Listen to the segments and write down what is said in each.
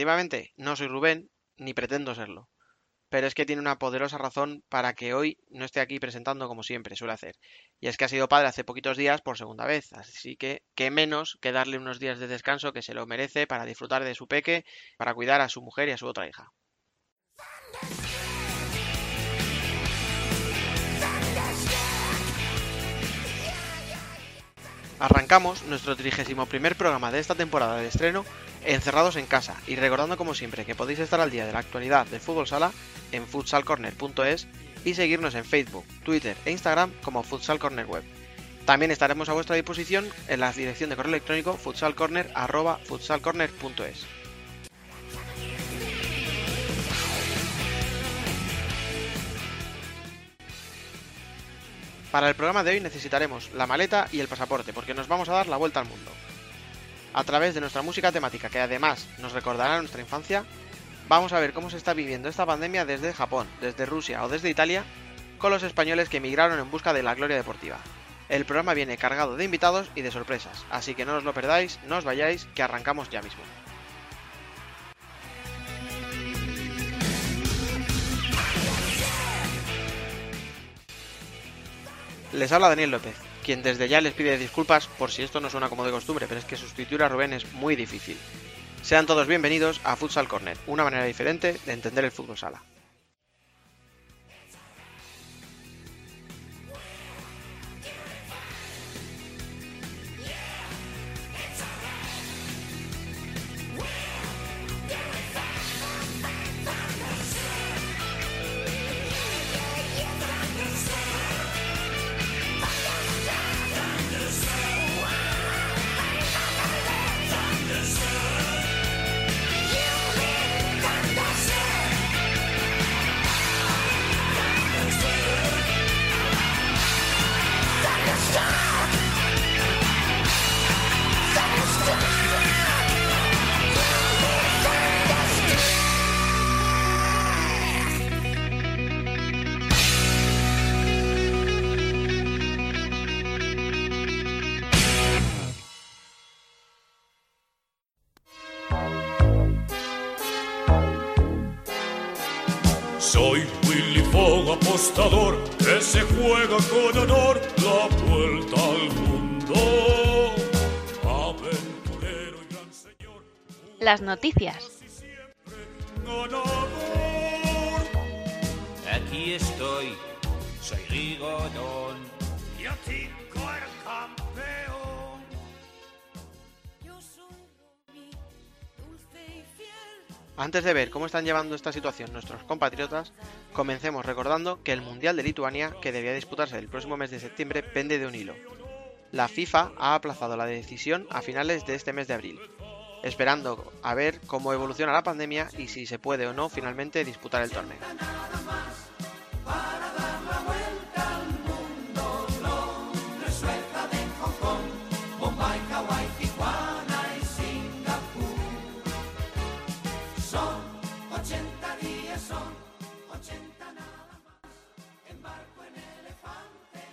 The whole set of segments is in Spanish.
Efectivamente, no soy Rubén, ni pretendo serlo. Pero es que tiene una poderosa razón para que hoy no esté aquí presentando como siempre suele hacer. Y es que ha sido padre hace poquitos días por segunda vez, así que qué menos que darle unos días de descanso que se lo merece para disfrutar de su peque, para cuidar a su mujer y a su otra hija. Arrancamos nuestro 31 primer programa de esta temporada de estreno encerrados en casa y recordando como siempre que podéis estar al día de la actualidad del fútbol sala en futsalcorner.es y seguirnos en Facebook, Twitter e Instagram como Futsal Corner Web. También estaremos a vuestra disposición en la dirección de correo electrónico futsalcorner.futsalcorner.es. Para el programa de hoy necesitaremos la maleta y el pasaporte porque nos vamos a dar la vuelta al mundo. A través de nuestra música temática que además nos recordará nuestra infancia, vamos a ver cómo se está viviendo esta pandemia desde Japón, desde Rusia o desde Italia con los españoles que emigraron en busca de la gloria deportiva. El programa viene cargado de invitados y de sorpresas, así que no os lo perdáis, no os vayáis, que arrancamos ya mismo. Les habla Daniel López, quien desde ya les pide disculpas por si esto no suena como de costumbre, pero es que sustituir a Rubén es muy difícil. Sean todos bienvenidos a Futsal Corner, una manera diferente de entender el fútbol sala. Soy Willy Fogg, apostador, que se juega con honor la vuelta al mundo. Aventurero y gran señor, Las noticias. Aquí estoy, soy Rigodón. Antes de ver cómo están llevando esta situación nuestros compatriotas, comencemos recordando que el Mundial de Lituania, que debía disputarse el próximo mes de septiembre, pende de un hilo. La FIFA ha aplazado la decisión a finales de este mes de abril, esperando a ver cómo evoluciona la pandemia y si se puede o no finalmente disputar el torneo.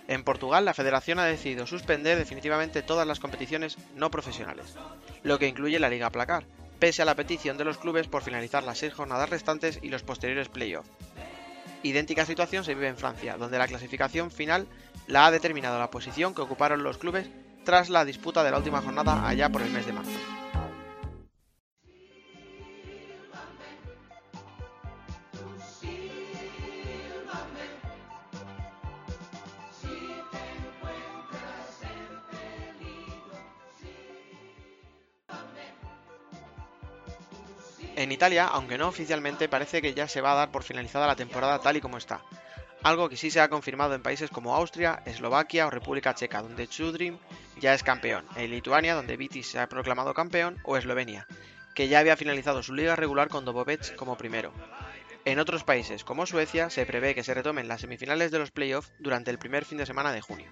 En Portugal, la federación ha decidido suspender definitivamente todas las competiciones no profesionales, lo que incluye la Liga Placar, pese a la petición de los clubes por finalizar las seis jornadas restantes y los posteriores playoffs. Idéntica situación se vive en Francia, donde la clasificación final la ha determinado la posición que ocuparon los clubes tras la disputa de la última jornada allá por el mes de marzo. En Italia, aunque no oficialmente, parece que ya se va a dar por finalizada la temporada tal y como está, algo que sí se ha confirmado en países como Austria, Eslovaquia o República Checa, donde Chudrim ya es campeón, en Lituania, donde Vitis se ha proclamado campeón, o Eslovenia, que ya había finalizado su liga regular con Dobovec como primero. En otros países, como Suecia, se prevé que se retomen las semifinales de los playoffs durante el primer fin de semana de junio.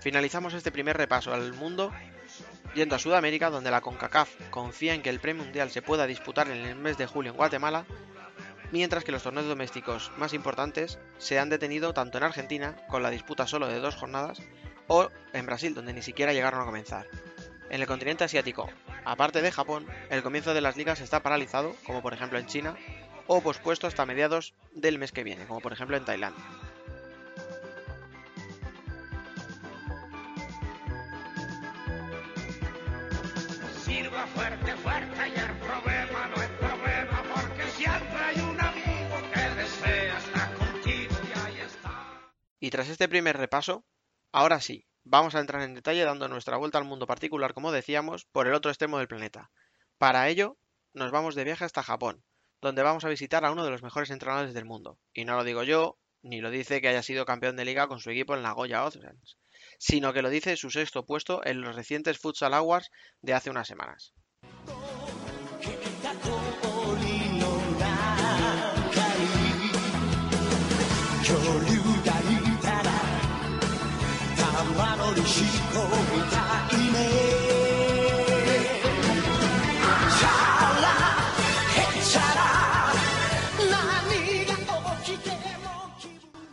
Finalizamos este primer repaso al mundo yendo a Sudamérica, donde la CONCACAF confía en que el Premio Mundial se pueda disputar en el mes de julio en Guatemala, mientras que los torneos domésticos más importantes se han detenido tanto en Argentina, con la disputa solo de dos jornadas, o en Brasil, donde ni siquiera llegaron a comenzar. En el continente asiático, aparte de Japón, el comienzo de las ligas está paralizado, como por ejemplo en China, o pospuesto hasta mediados del mes que viene, como por ejemplo en Tailandia. Fuerte, fuerte y el problema no es problema porque siempre hay un amigo que desea estar contigo y ahí está. Y tras este primer repaso, ahora sí, vamos a entrar en detalle dando nuestra vuelta al mundo particular, como decíamos, por el otro extremo del planeta. Para ello, nos vamos de viaje hasta Japón, donde vamos a visitar a uno de los mejores entrenadores del mundo. Y no lo digo yo, ni lo dice que haya sido campeón de liga con su equipo en Nagoya Oceans, sino que lo dice su sexto puesto en los recientes Futsal Awards de hace unas semanas.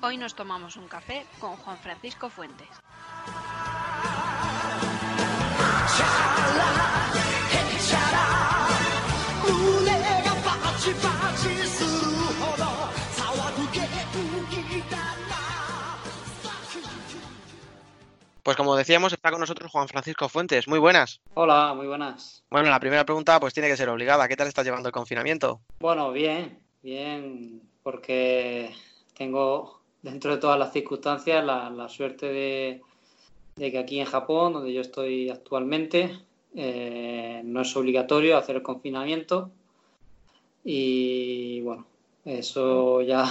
Hoy nos tomamos un café con Juan Francisco Fuentes. Pues como decíamos, está con nosotros Juan Francisco Fuentes. Muy buenas. Hola, muy buenas. Bueno, la primera pregunta pues tiene que ser obligada. ¿Qué tal estás llevando el confinamiento? Bueno, bien, bien, porque tengo dentro de todas las circunstancias la, la suerte de, de que aquí en Japón, donde yo estoy actualmente, eh, no es obligatorio hacer el confinamiento y bueno, eso ya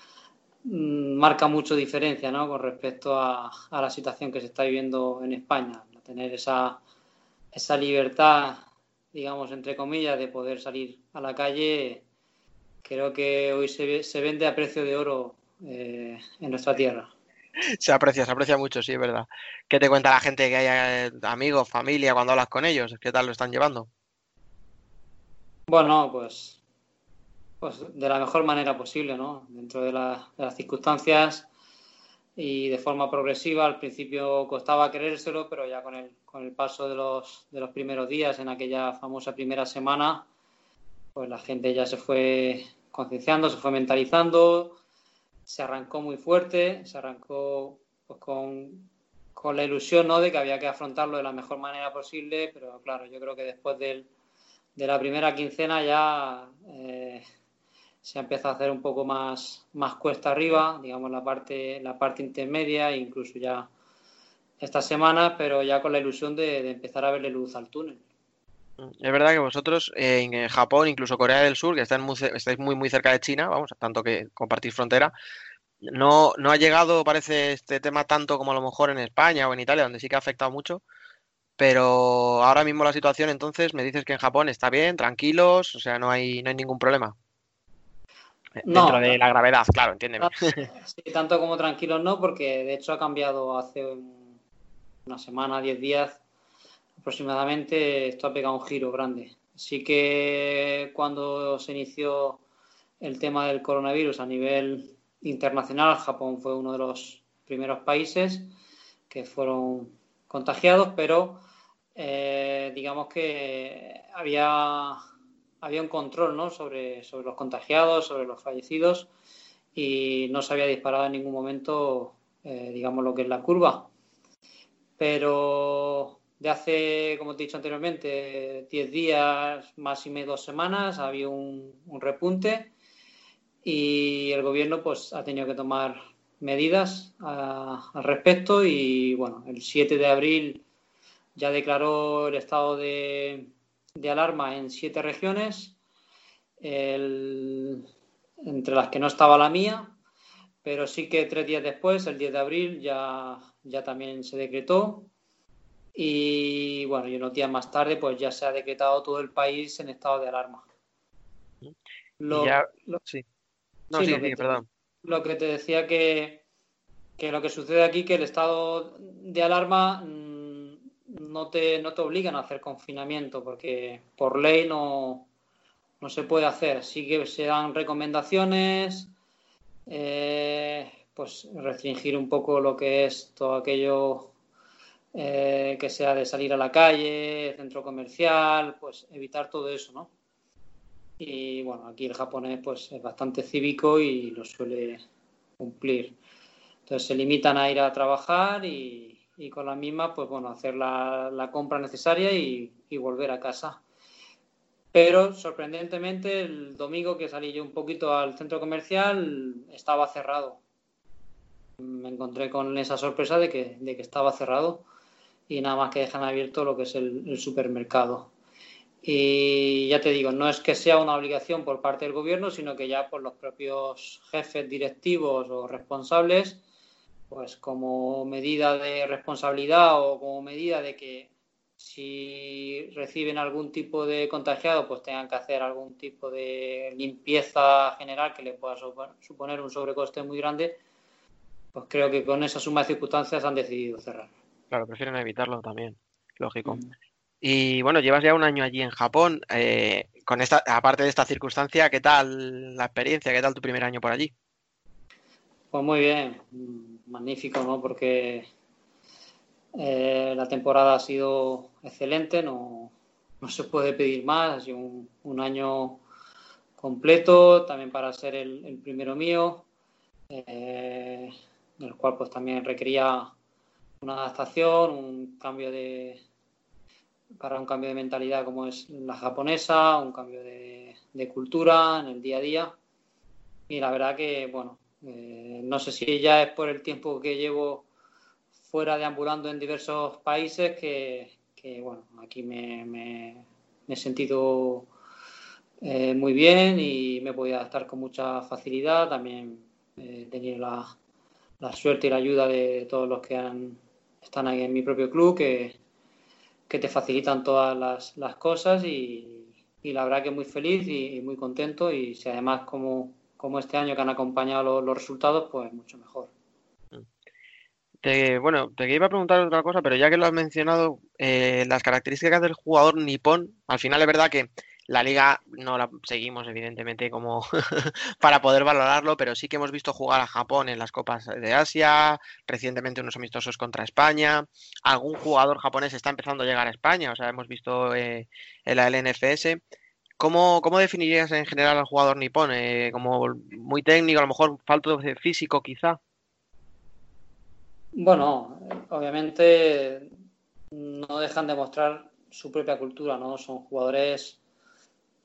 marca mucho diferencia ¿no? con respecto a, la situación que se está viviendo en España, tener esa, esa libertad, digamos, entre comillas, de poder salir a la calle, creo que hoy se, se vende a precio de oro eh, en nuestra tierra. Se aprecia, se aprecia mucho, sí, es verdad. ¿Qué te cuenta la gente que hay eh, amigos, familia, cuando hablas con ellos? ¿Qué tal lo están llevando? Bueno, pues, pues de la mejor manera posible, ¿no? Dentro de, la- las circunstancias y de forma progresiva. Al principio costaba creérselo, pero ya con el, con el paso de los, de los primeros días, en aquella famosa primera semana, pues la gente ya se fue concienciando, se fue mentalizando, se arrancó muy fuerte, se arrancó pues, con, con la ilusión, ¿no? De que había que afrontarlo de la mejor manera posible, pero claro, yo creo que después del de la primera quincena ya eh, se ha empezado a hacer un poco más, más cuesta arriba, digamos la parte, la parte intermedia, incluso ya esta semana, pero ya con la ilusión de, de empezar a verle luz al túnel. Es verdad que vosotros eh, en Japón, incluso Corea del Sur, que están muy, estáis muy, muy cerca de China, vamos, tanto que compartís frontera, no, no ha llegado, parece, este tema tanto como a lo mejor en España o en Italia, donde sí que ha afectado mucho. Pero ahora mismo la situación, entonces, me dices que en Japón está bien, tranquilos, o sea, no hay, no hay ningún problema. Eh, No. Dentro de la gravedad, claro, entiéndeme. Sí, tanto como tranquilos no, porque de hecho ha cambiado hace un- una semana, diez días aproximadamente, esto ha pegado un giro grande. Sí que cuando se inició el tema del coronavirus a nivel internacional, Japón fue uno de los primeros países que fueron contagiados, pero eh, digamos que había, había un control sobre, sobre los contagiados, sobre los fallecidos y no se había disparado en ningún momento, eh, digamos, lo que es la curva. Pero de hace, como te he dicho anteriormente, 10 días, máxime dos semanas, había un, un repunte y el gobierno pues ha tenido que tomar medidas al respecto y bueno, el 7 de abril ya declaró el estado de, alarma en siete regiones, entre las que no estaba la mía, pero sí que tres días después, el 10 de abril, ya, ya también se decretó. Y bueno, y unos días más tarde, pues ya se ha decretado todo el país en estado de alarma. Lo, Y ya- lo- sí. No, sí, sí, lo que sí, te- perdón. lo que te decía que, que lo que sucede aquí, que el estado de alarma mm, no te, no te obligan a hacer confinamiento, porque por ley no, no se puede hacer. Sí que se dan recomendaciones, eh, pues restringir un poco lo que es todo aquello eh, que sea de salir a la calle, centro comercial, pues evitar todo eso, ¿no? Y bueno, aquí el japonés pues es bastante cívico y lo suele cumplir. Entonces se limitan a ir a trabajar y, con la misma, pues bueno, hacer la, la compra necesaria y, y volver a casa. Pero sorprendentemente el domingo que salí yo un poquito al centro comercial estaba cerrado. Me encontré con esa sorpresa de que, de que estaba cerrado y nada más que dejan abierto lo que es el, supermercado. Y ya te digo, no es que sea una obligación por parte del gobierno, sino que ya por los propios jefes directivos o responsables, pues como medida de responsabilidad o como medida de que si reciben algún tipo de contagiado, pues tengan que hacer algún tipo de limpieza general que le pueda supo- suponer un sobrecoste muy grande, pues creo que con esa suma de circunstancias han decidido cerrar. Claro, prefieren evitarlo también, lógico. Mm. Y bueno, llevas ya un año allí en Japón. eh, con esta, aparte de esta circunstancia, ¿qué tal la experiencia? ¿Qué tal tu primer año por allí? Pues muy bien, magnífico, ¿no? Porque eh, la temporada ha sido excelente, no, no se puede pedir más, ha sido un, un año completo, también para ser el, el primero mío, eh, el cual pues también requería una adaptación, un cambio de para un cambio de mentalidad como es la japonesa, un cambio de, cultura en el día a día. Y la verdad que, bueno, eh, no sé si ya es por el tiempo que llevo fuera deambulando en diversos países que, que, bueno, aquí me, he sentido eh, muy bien y me podido adaptar con mucha facilidad. También eh, he tenido la, la suerte y la ayuda de todos los que han, están ahí en mi propio club, que, que te facilitan todas las, las cosas y, y la verdad que muy feliz y, muy contento y si además como, como este año que han acompañado los, los resultados, pues mucho mejor. Te, bueno, te iba a preguntar otra cosa, pero ya que lo has mencionado, eh, las características del jugador nipón, al final es verdad que la liga no la seguimos, evidentemente, como para poder valorarlo, pero sí que hemos visto jugar a Japón en las Copas de Asia, recientemente unos amistosos contra España. Algún jugador japonés está empezando a llegar a España, o sea, hemos visto eh, en la LNFS. ¿Cómo, cómo definirías en general al jugador nipón? Eh, ¿como muy técnico, a lo mejor falto de físico quizá? Bueno, obviamente no dejan de mostrar su propia cultura, ¿no? Son jugadores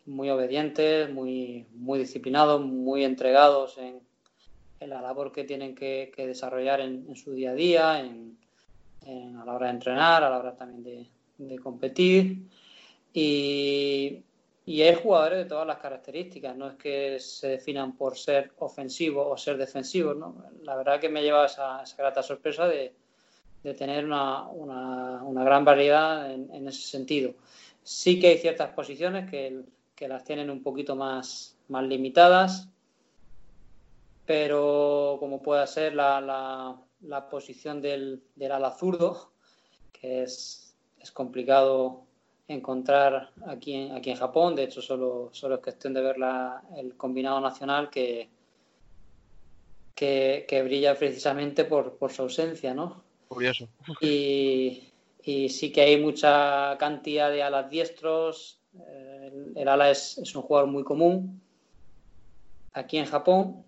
muy obedientes, muy, muy disciplinados, muy entregados en, en la labor que tienen que, que desarrollar en, en su día a día, en, en- a la hora de entrenar, a la hora también de, de competir. Y, y hay jugadores de todas las características, no es que se definan por ser ofensivos o ser defensivos, ¿no? La verdad que me ha llevado esa, esa grata sorpresa de, de tener una, una- una gran variedad en, en ese sentido. Sí que hay ciertas posiciones que, que las tienen un poquito más, más limitadas, pero como pueda ser la, la- la posición del, del ala zurdo, que es, es complicado encontrar aquí en, aquí en Japón. De hecho, solo, solo es cuestión de ver la- el combinado nacional que, que, que brilla precisamente por, por su ausencia, ¿no? Curioso. Y, y sí que hay mucha cantidad de alas diestros. Eh, El, ala es, un jugador muy común aquí en Japón.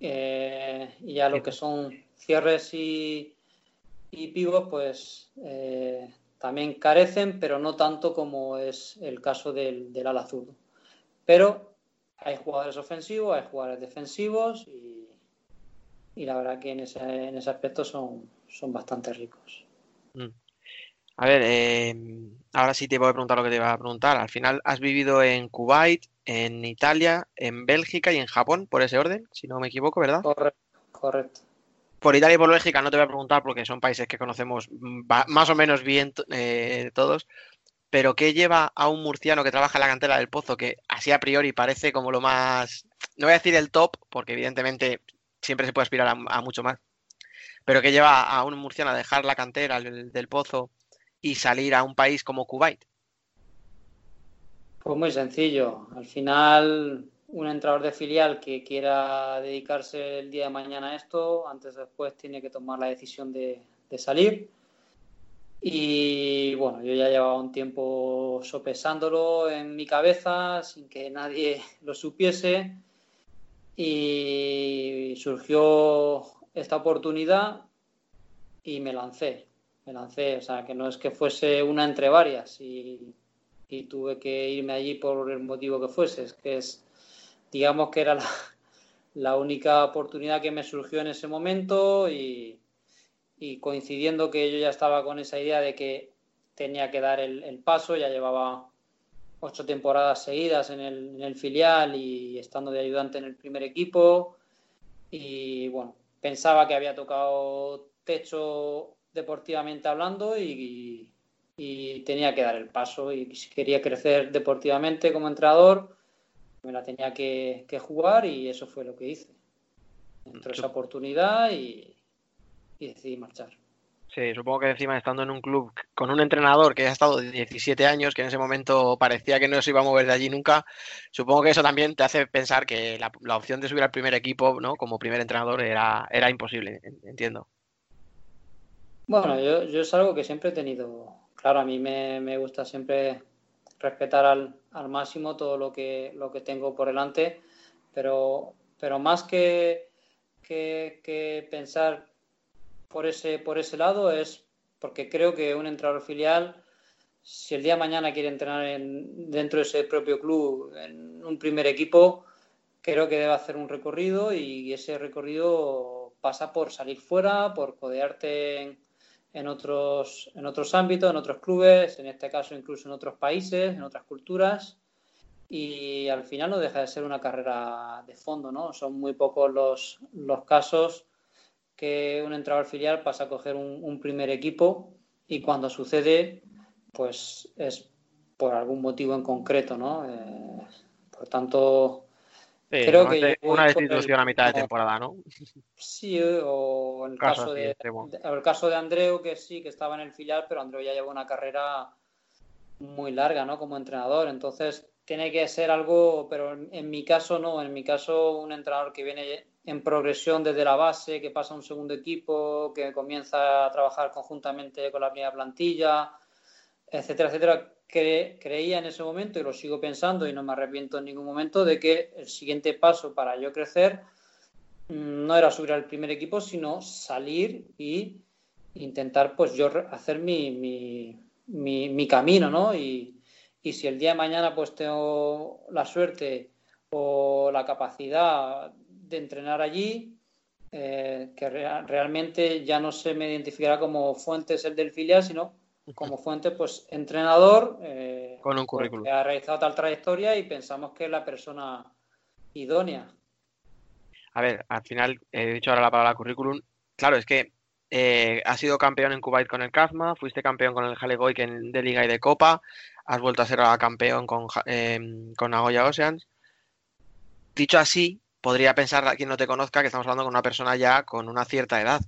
Eh, y ya lo que son cierres y, pivos, pues eh, también carecen, pero no tanto como es el caso del, del ala zurdo. Pero hay jugadores ofensivos, hay jugadores defensivos y, y la verdad que en ese, en ese aspecto son, son bastante ricos. Mm. A ver, eh, ahora sí te voy a preguntar lo que te iba a preguntar. Al final has vivido en Kuwait, en Italia, en Bélgica y en Japón, por ese orden, si no me equivoco, ¿verdad? Correcto. correcto. Por Italia y por Bélgica no te voy a preguntar porque son países que conocemos más o menos bien eh, todos. Pero ¿qué lleva a un murciano que trabaja en la cantera del Pozo, que así a priori parece como lo más, no voy a decir el top, porque evidentemente siempre se puede aspirar a, a mucho más, pero ¿qué lleva a un murciano a dejar la cantera del, del Pozo y salir a un país como Kuwait? Pues muy sencillo. Al final, un entrenador de filial que quiera dedicarse el día de mañana a esto, antes o después tiene que tomar la decisión de, de salir. Y bueno, yo ya llevaba un tiempo sopesándolo en mi cabeza sin que nadie lo supiese. Y surgió esta oportunidad y me lancé. Me lancé, o sea, que no es que fuese una entre varias y, tuve que irme allí por el motivo que fuese. Es que es, digamos que era la, única oportunidad que me surgió en ese momento y, coincidiendo que yo ya estaba con esa idea de que tenía que dar el, el paso, ya llevaba ocho temporadas seguidas en el, en el, filial y estando de ayudante en el primer equipo y bueno, pensaba que había tocado techo deportivamente hablando y, tenía que dar el paso y si quería crecer deportivamente como entrenador me la tenía que, que jugar y eso fue lo que hice. Entró esa oportunidad y, y decidí marchar. Sí, supongo que encima estando en un club con un entrenador que ha estado 17 años, que en ese momento parecía que no se iba a mover de allí nunca, supongo que eso también te hace pensar que la, la opción de subir al primer equipo, ¿no? Como primer entrenador era, era imposible, entiendo. Bueno, yo, yo, es algo que siempre he tenido. Claro, a mí me, gusta siempre respetar al, al, máximo todo lo que, lo que tengo por delante, pero, pero más que pensar por ese, por ese lado es porque creo que un entrenador filial, si el día de mañana quiere entrenar en, dentro de ese propio club, en un primer equipo, creo que debe hacer un recorrido y ese recorrido pasa por salir fuera, por codearte en, en, otros, en otros ámbitos, en otros clubes, en este caso incluso en otros países, en otras culturas. Y al final no deja de ser una carrera de fondo, ¿no? Son muy pocos los, los casos que un entrenador filial pasa a coger un, un, primer equipo y cuando sucede, pues es por algún motivo en concreto, ¿no? Eh, por tanto, sí, creo que una destitución el, a mitad de temporada, ¿no? Sí, o en el caso, caso de, de, el caso de Andreu, que sí, que estaba en el filial, pero Andreu ya lleva una carrera muy larga, ¿no? Como entrenador, entonces tiene que ser algo, pero en, en mi caso no, en mi caso un entrenador que viene en progresión desde la base, que pasa a un segundo equipo, que comienza a trabajar conjuntamente con la primera plantilla, etcétera, etcétera. Cre creía en ese momento y lo sigo pensando y no me arrepiento en ningún momento de que el siguiente paso para yo crecer mm, no era subir al primer equipo, sino salir y intentar pues yo hacer mi, mi, mi, mi camino, ¿no? Y, y si el día de mañana pues tengo la suerte o la capacidad de entrenar allí, eh, que re realmente ya no se me identificará como Fuentes el del filial, sino como Fuentes, pues entrenador, eh, con un currículum. Que ha realizado tal trayectoria y pensamos que es la persona idónea. A ver, al final he dicho ahora la palabra currículum. Claro, es que eh, has sido campeón en Kuwait con el Kazma, fuiste campeón con el Halegoiken de Liga y de Copa, has vuelto a ser campeón con, eh, con Nagoya Oceans. Dicho así, podría pensar a quien no te conozca que estamos hablando con una persona ya con una cierta edad.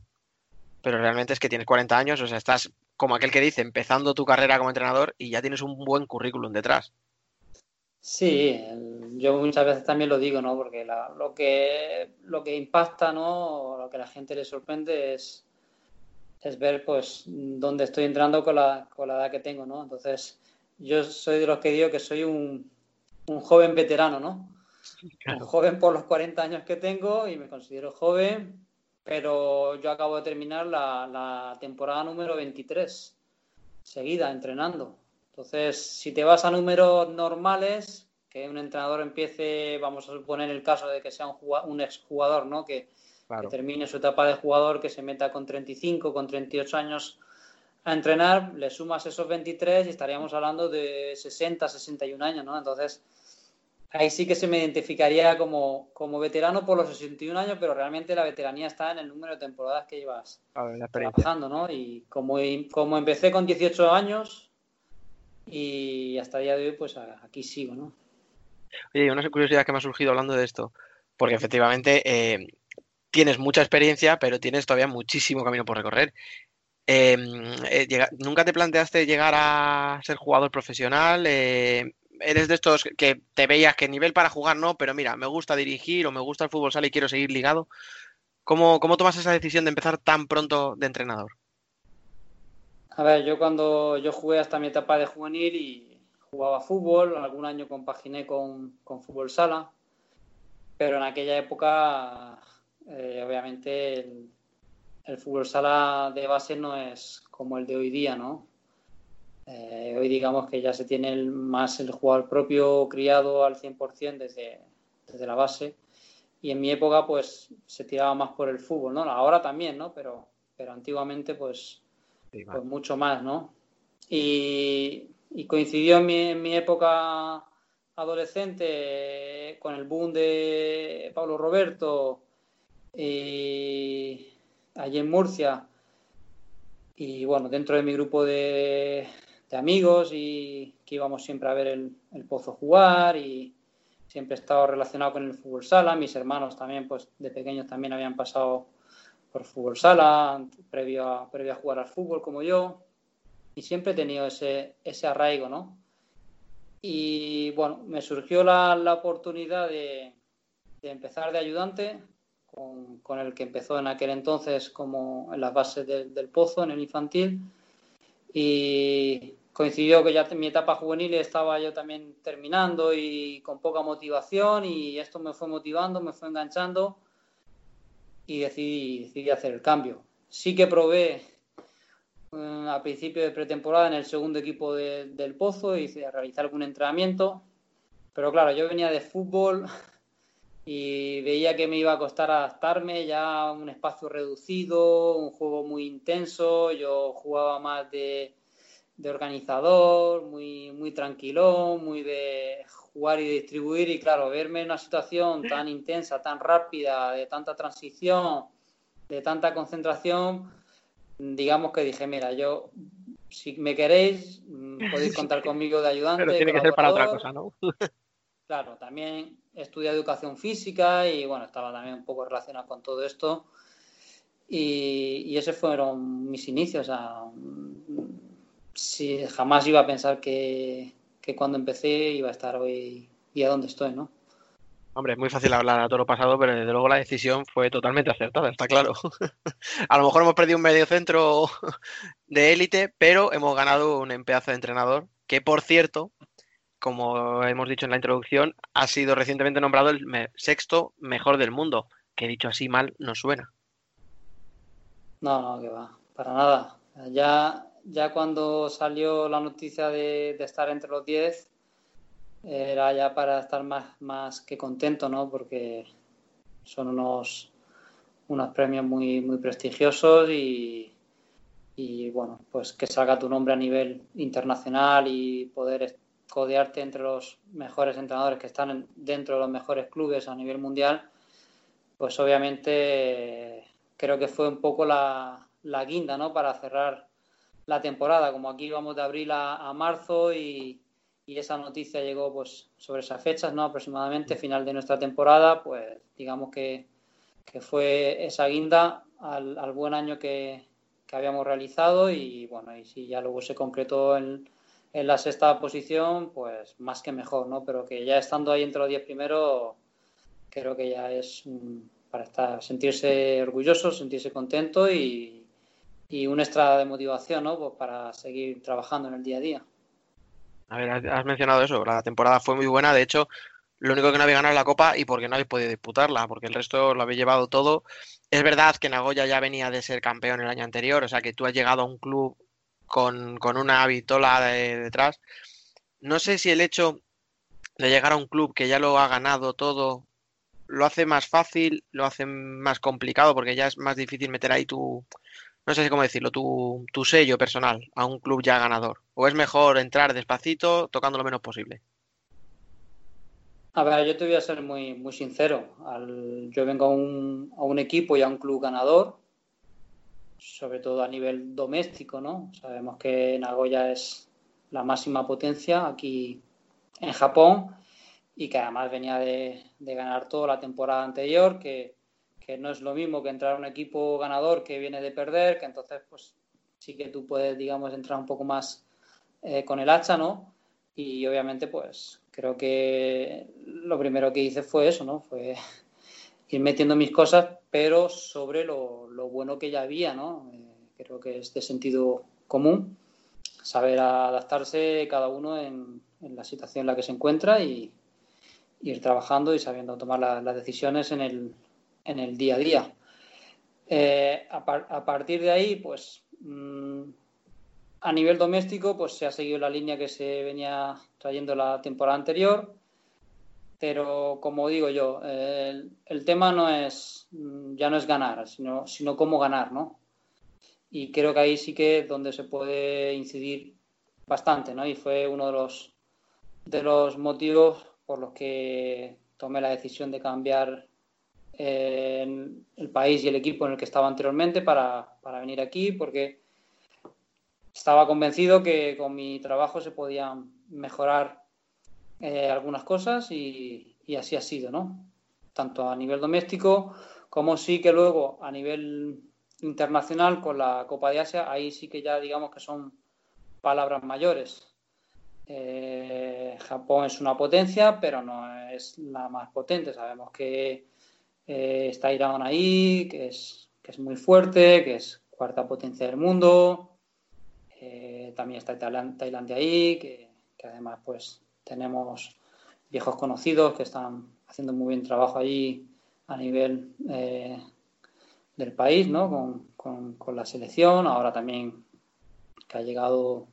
Pero realmente es que tienes 40 años, o sea, estás como aquel que dice, empezando tu carrera como entrenador y ya tienes un buen currículum detrás. Sí, yo muchas veces también lo digo, ¿no? Porque la, lo, que, lo que impacta, ¿no? Lo que a la gente le sorprende es, es ver, pues, dónde estoy entrando con la, con la edad que tengo, ¿no? Entonces, yo soy de los que digo que soy un, un joven veterano, ¿no? Claro. joven por los 40 años que tengo y me considero joven, pero yo acabo de terminar la, la, temporada número 23, seguida, entrenando. Entonces, si te vas a números normales, que un entrenador empiece, vamos a suponer el caso de que sea un, un exjugador, ¿no? Que, Claro. que termine su etapa de jugador, que se meta con 35, con 38 años a entrenar, le sumas esos 23 y estaríamos hablando de 60, 61 años, ¿no? Entonces, ahí sí que se me identificaría como, como veterano por los 61 años, pero realmente la veteranía está en el número de temporadas que llevas la trabajando, ¿no? Y como, como empecé con 18 años y hasta el día de hoy, pues aquí sigo, ¿no? Oye, una curiosidad que me ha surgido hablando de esto, porque efectivamente eh, tienes mucha experiencia, pero tienes todavía muchísimo camino por recorrer. Eh, eh, llega- ¿nunca te planteaste llegar a ser jugador profesional? Eh, ¿eres de estos que te veías que nivel para jugar no, pero mira, me gusta dirigir o me gusta el fútbol sala y quiero seguir ligado? ¿Cómo, cómo tomas esa decisión de empezar tan pronto de entrenador? A ver, yo cuando yo jugué hasta mi etapa de juvenil y jugaba fútbol, algún año compaginé con, con fútbol sala, pero en aquella época, eh, obviamente, el, el fútbol sala de base no es como el de hoy día, ¿no? Eh, hoy digamos que ya se tiene el- más el jugador propio criado al 100% desde, desde la base y en mi época pues se tiraba más por el fútbol, ¿no? Ahora también, ¿no? Pero, pero antiguamente pues pues mucho más, ¿no? Y, y coincidió en mi, en mi época adolescente con el boom de Pablo Roberto y allí en Murcia. Y bueno, dentro de mi grupo de, de amigos y que íbamos siempre a ver el, el Pozo jugar y siempre he estado relacionado con el fútbol sala. Mis hermanos también, pues de pequeños también habían pasado por fútbol sala, previo a, previo a jugar al fútbol como yo, y siempre he tenido ese, ese arraigo, ¿no? Y bueno, me surgió la, la oportunidad de, de empezar de ayudante con, con el que empezó en aquel entonces como en las bases del- del pozo, en el infantil, y coincidió que ya en mi etapa juvenil estaba yo también terminando y con poca motivación y esto me fue motivando, me fue enganchando y decidí, decidí hacer el cambio. Sí que probé eh, a principio de pretemporada en el segundo equipo de- del Pozo y realizar algún entrenamiento, pero claro, yo venía de fútbol y veía que me iba a costar adaptarme ya a un espacio reducido, un juego muy intenso, yo jugaba más de, de organizador, muy, muy tranquilón, muy de jugar y distribuir y claro, verme en una situación tan intensa, tan rápida, de tanta transición, de tanta concentración, digamos que dije, mira, yo, si me queréis, mm, podéis contar conmigo de ayudante. Pero tiene que ser para otra cosa, ¿no? Claro, también estudié educación física y bueno, estaba también un poco relacionado con todo esto. Y, y esos fueron mis inicios. O sea, sí, jamás iba a pensar que, que cuando empecé iba a estar hoy y a donde estoy, ¿no? Hombre, es muy fácil hablar a todo lo pasado, pero desde luego la decisión fue totalmente acertada, está claro. A lo mejor hemos perdido un medio centro de élite, pero hemos ganado un pedazo de entrenador que, por cierto, como hemos dicho en la introducción, ha sido recientemente nombrado el sexto mejor del mundo, que dicho así mal no suena. No, no, que va, para nada. Ya, ya cuando salió la noticia de, de estar entre los 10, era ya para estar más, más que contento, ¿no? Porque son unos, unos premios muy, muy prestigiosos y, y, bueno, pues que salga tu nombre a nivel internacional y poder codearte entre los mejores entrenadores que están en- dentro de los mejores clubes a nivel mundial, pues obviamente eh, creo que fue un poco la, la guinda, ¿no? Para cerrar la temporada, como aquí vamos de abril a, a marzo y, y esa noticia llegó pues sobre esas fechas, ¿no? Aproximadamente final de nuestra temporada, pues digamos que, que fue esa guinda al, al buen año que, que habíamos realizado y bueno, y si ya luego se concretó en, en la sexta posición, pues más que mejor, ¿no? Pero que ya estando ahí entre los 10 primeros, creo que ya es mm, para estar, sentirse orgulloso, sentirse contento y, y un extra de motivación, ¿no? Pues para seguir trabajando en el día a día. A ver, has- mencionado eso, la temporada fue muy buena, de hecho, lo único que no habéis ganado es la Copa y porque no habéis podido disputarla, porque el resto lo habéis llevado todo. Es verdad que Nagoya ya venía de ser campeón el año anterior, o sea que tú has llegado a un club con, con una vitola de- detrás. No sé si el hecho de llegar a un club que ya lo ha ganado todo lo hace más fácil, lo hace más complicado, porque ya es más difícil meter ahí tu, no sé cómo decirlo, tu, tu sello personal a un club ya ganador. ¿O es mejor entrar despacito, tocando lo menos posible? A ver, yo te voy a ser muy, muy sincero. Yo vengo a un, a un equipo y a un club ganador, sobre todo a nivel doméstico, ¿no? Sabemos que Nagoya es la máxima potencia aquí en Japón y que además venía de, ganar toda la temporada anterior, que, que no es lo mismo que entrar a un equipo ganador que viene de perder, que entonces pues sí que tú puedes, digamos, entrar un poco más eh, con el hacha, ¿no? Y obviamente, pues creo que lo primero que hice fue eso, ¿no? Fue ir metiendo mis cosas, pero sobre lo, lo bueno que ya había, ¿no? Eh, creo que es de sentido común saber adaptarse cada uno en, la situación en la que se encuentra y ir trabajando y sabiendo tomar la- las decisiones en el, en el día a día. Eh, a partir de ahí, pues mm, a nivel doméstico, pues se ha seguido la línea que se venía trayendo la temporada anterior, pero como digo yo, el, el tema no es mm, ya no es ganar, sino, sino cómo ganar, ¿no? Y creo que ahí sí que es donde se puede incidir bastante, ¿no? Y fue uno de los de los motivos por los que tomé la decisión de cambiar eh, el país y el equipo en el que estaba anteriormente para, para venir aquí, porque estaba convencido que con mi trabajo se podían mejorar eh, algunas cosas y, así ha sido, ¿no? Tanto a nivel doméstico como sí que luego a nivel internacional con la Copa de Asia, ahí sí que ya digamos que son palabras mayores. Eh, Japón es una potencia, pero no es la más potente. Sabemos que eh, está Irán ahí, que es, que es muy fuerte, que es cuarta potencia del mundo. También está Tailan- Tailandia ahí, que además pues tenemos viejos conocidos que están haciendo muy bien trabajo allí a nivel eh, del país, ¿no? Con, con- con la selección. Ahora también que ha llegado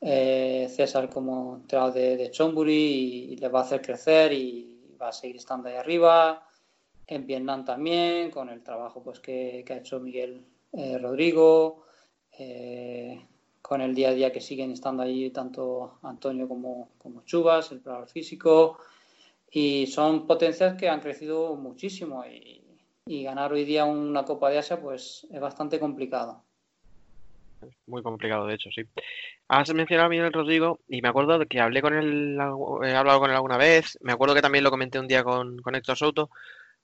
eh, César como entrenador de, de Chonburi y, y les va a hacer crecer y va a seguir estando ahí arriba. En Vietnam también, con el trabajo pues, que, que ha hecho Miguel eh, Rodrigo, eh, con el día a día que siguen estando allí tanto Antonio como, como Chubas, el preparador físico. Y son potencias que han crecido muchísimo y, y ganar hoy día una Copa de Asia pues es bastante complicado. Muy complicado, de hecho, sí. Has mencionado a Miguel Rodrigo y me acuerdo que hablé con él, he hablado con él alguna vez, me acuerdo que también lo comenté un día con, con Héctor Souto,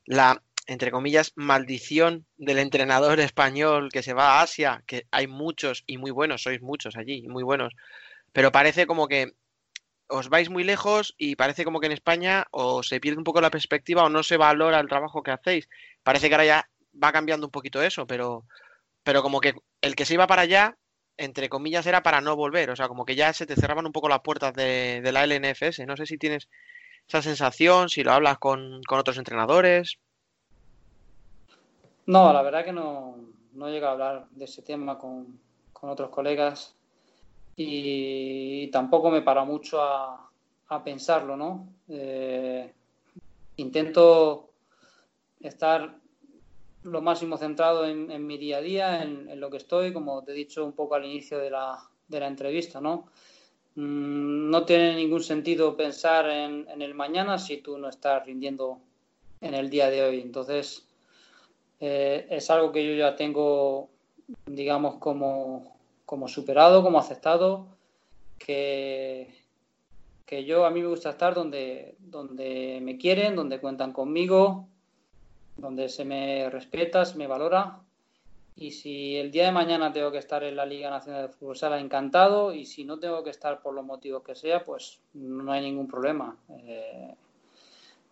la, entre comillas, maldición del entrenador español que se va a Asia, que hay muchos y muy buenos, sois muchos allí, muy buenos, pero parece como que os vais muy lejos y parece como que en España o se pierde un poco la perspectiva o no se valora el trabajo que hacéis. Parece que ahora ya va cambiando un poquito eso, pero, pero como que el que se iba para allá, entre comillas, era para no volver. O sea, como que ya se te cerraban un poco las puertas de, de la LNFS. No sé si tienes esa sensación, si lo hablas con, con otros entrenadores. No, la verdad que no, no a hablar de ese tema con, con otros colegas y tampoco me para mucho a, a pensarlo, ¿no? Eh, intento estar lo máximo centrado en, mi día a día, en, en lo que estoy, como te he dicho un poco al inicio de la, de la entrevista, ¿no? Mm, No tiene ningún sentido pensar en, en el mañana si tú no estás rindiendo en el día de hoy. Entonces, eh, es algo que yo ya tengo, digamos, como, como superado, como aceptado, que, que yo a mí me gusta estar donde, donde me quieren, donde cuentan conmigo, donde se me respeta, se me valora. Y si el día de mañana tengo que estar en la Liga Nacional de Fútbol Sala, encantado. Y si no tengo que estar por los motivos que sea, pues no hay ningún problema. Eh,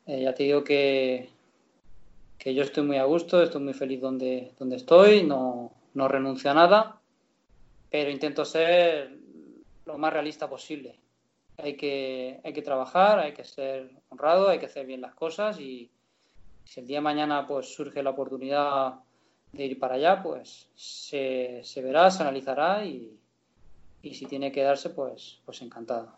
eh, ya te digo que, que yo estoy muy a gusto, estoy muy feliz donde, donde estoy, no, no renuncio a nada, pero intento ser lo más realista posible. Hay que, hay que trabajar, hay que ser honrado, hay que hacer bien las cosas y si el día de mañana pues surge la oportunidad de ir para allá, pues se, se verá, se analizará y, y si tiene que darse, pues, pues encantado.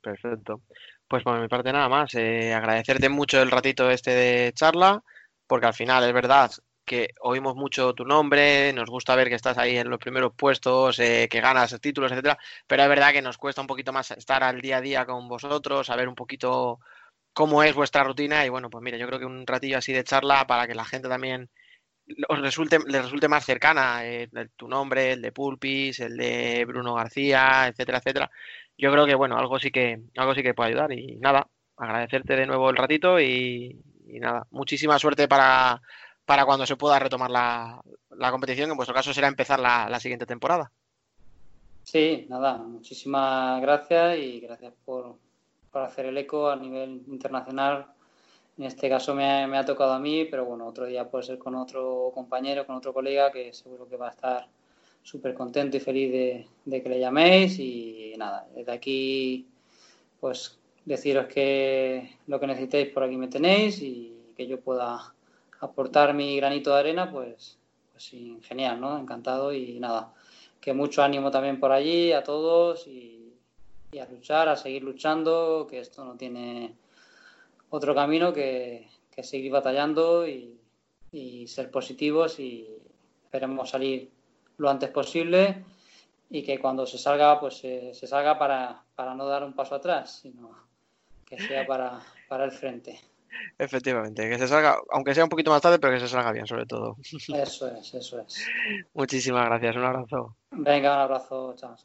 Perfecto. Pues por mi parte nada más. eh, agradecerte mucho el ratito este de charla, porque al final es verdad que oímos mucho tu nombre, nos gusta ver que estás ahí en los primeros puestos, eh, que ganas títulos, etcétera, pero es verdad que nos cuesta un poquito más estar al día a día con vosotros, saber un poquito cómo es vuestra rutina y bueno, pues mira, yo creo que un ratillo así de charla para que la gente también os resulte, les resulte más cercana, eh, tu nombre, el de Pulpis, el de Bruno García, etcétera, etcétera. Yo creo que bueno, algo sí que, algo sí que puede ayudar. Y nada, agradecerte de nuevo el ratito y, y nada, muchísima suerte para, para cuando se pueda retomar la, la competición, que en vuestro caso será empezar la, la siguiente temporada. Sí, nada, muchísimas gracias y gracias por, por hacer el eco a nivel internacional. En este caso me ha, me ha tocado a mí, pero bueno, otro día puede ser con otro compañero, con otro colega que seguro que va a estar súper contento y feliz de, de que le llaméis y nada, desde aquí pues deciros que lo que necesitéis por aquí me tenéis y que yo pueda aportar mi granito de arena, pues, pues genial, ¿no? Encantado y nada, que mucho ánimo también por allí a todos y, a luchar, a seguir luchando, que esto no tiene otro camino que, que seguir batallando y, y ser positivos y esperemos salir lo antes posible y que cuando se salga, pues se, se salga para, para no dar un paso atrás, sino que sea para, para el frente. Efectivamente, que se salga, aunque sea un poquito más tarde, pero que se salga bien, sobre todo. Eso es, eso es. Muchísimas gracias, un abrazo. Venga, un abrazo, chao.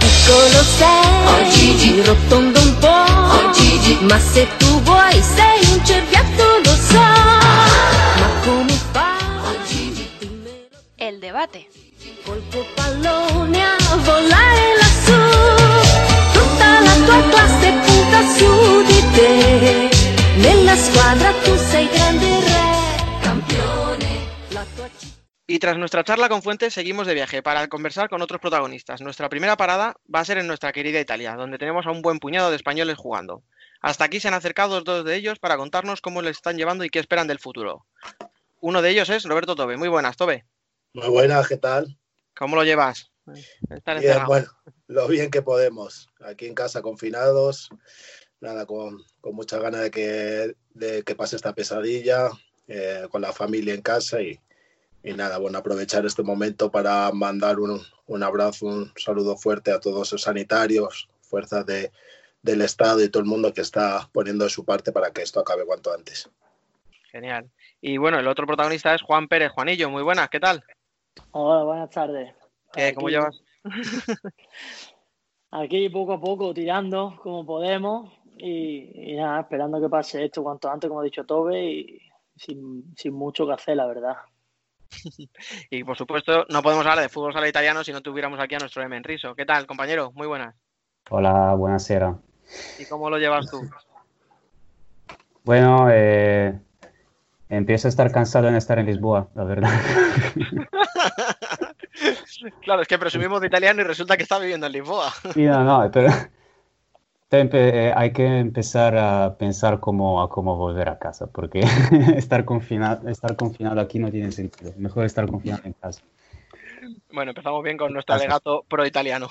Piccolo sei, oh Gigi, rotondo un po', oh Gigi, ma se tu vuoi sei un cerbiatto lo so, ma come fai, oh Gigi, dimmelo, El debate. Y tras nuestra charla con Fuentes, seguimos de viaje para conversar con otros protagonistas. Nuestra primera parada va a ser en nuestra querida Italia, donde tenemos a un buen puñado de españoles jugando. Hasta aquí se han acercado dos de ellos para contarnos cómo les están llevando y qué esperan del futuro. Uno de ellos es Roberto Tobe. Muy buenas, Tobe. Muy buenas, ¿qué tal? ¿Cómo lo llevas? Bien, bueno, lo bien que podemos. Aquí en casa confinados, nada, con, con muchas ganas de que, de que pase esta pesadilla, eh, con la familia en casa y, y nada, bueno, aprovechar este momento para mandar un, un abrazo, un saludo fuerte a todos los sanitarios, fuerzas de, del Estado y todo el mundo que está poniendo de su parte para que esto acabe cuanto antes. Genial. Y bueno, el otro protagonista es Juan Pérez. Juanillo, muy buenas, ¿qué tal? Hola, buenas tardes. ¿Qué, ¿Cómo llevas? Aquí poco a poco tirando como podemos y, y nada, esperando que pase esto cuanto antes, como ha dicho Tobe, y sin, sin mucho que hacer, la verdad. Y por supuesto, no podemos hablar de fútbol sala italiano si no tuviéramos aquí a nuestro Riso. ¿Qué tal, compañero? Muy buenas. Hola, buonasera. ¿Y cómo lo llevas tú? Bueno, eh, empiezo a estar cansado en estar en Lisboa, la verdad. Claro, es que presumimos de italiano y resulta que está viviendo en Lisboa. Sí, no, no, pero eh, hay que empezar a pensar cómo, a cómo volver a casa, porque estar confinado, estar confinado aquí no tiene sentido. Mejor estar confinado en casa. Bueno, empezamos bien con nuestro alegato pro-italiano.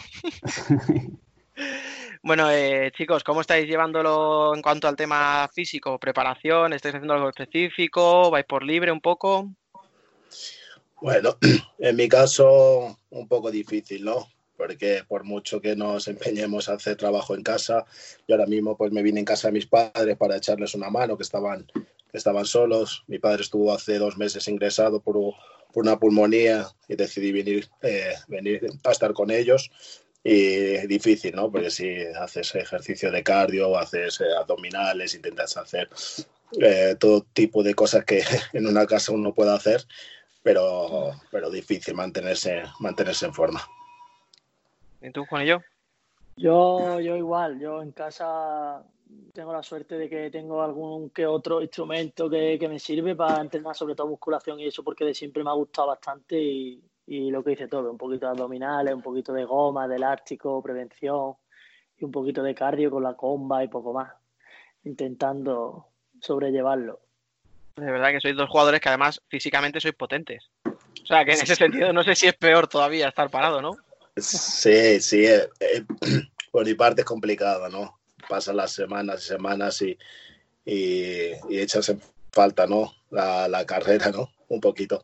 Bueno, eh, chicos, ¿cómo estáis llevándolo en cuanto al tema físico? ¿Preparación? ¿Estáis haciendo algo específico? ¿Vais por libre un poco? Bueno, en mi caso un poco difícil, ¿no? Porque por mucho que nos empeñemos a hacer trabajo en casa, yo ahora mismo pues me vine en casa de mis padres para echarles una mano, que estaban, que estaban solos. Mi padre estuvo hace dos meses ingresado por, por una pulmonía y decidí venir, eh, venir a estar con ellos. Y difícil, ¿no? Porque si haces ejercicio de cardio, haces eh, abdominales, intentas hacer eh, todo tipo de cosas que en una casa uno puede hacer, pero, pero difícil mantenerse, mantenerse en forma. ¿Y tú, Juanillo? Yo, yo igual, yo en casa tengo la suerte de que tengo algún que otro instrumento que, que me sirve para entrenar sobre todo musculación y eso porque de siempre me ha gustado bastante y, y lo que hice todo, un poquito de abdominales, un poquito de goma, de elástico, prevención y un poquito de cardio con la comba y poco más, intentando sobrellevarlo. De verdad que sois dos jugadores que además físicamente sois potentes. O sea, que en ese sentido no sé si es peor todavía estar parado, ¿no? Sí, sí. eh, eh, por mi parte es complicado, ¿no? Pasan las semanas y semanas y, y, y echas en falta, ¿no? La, la carrera, ¿no? Un poquito.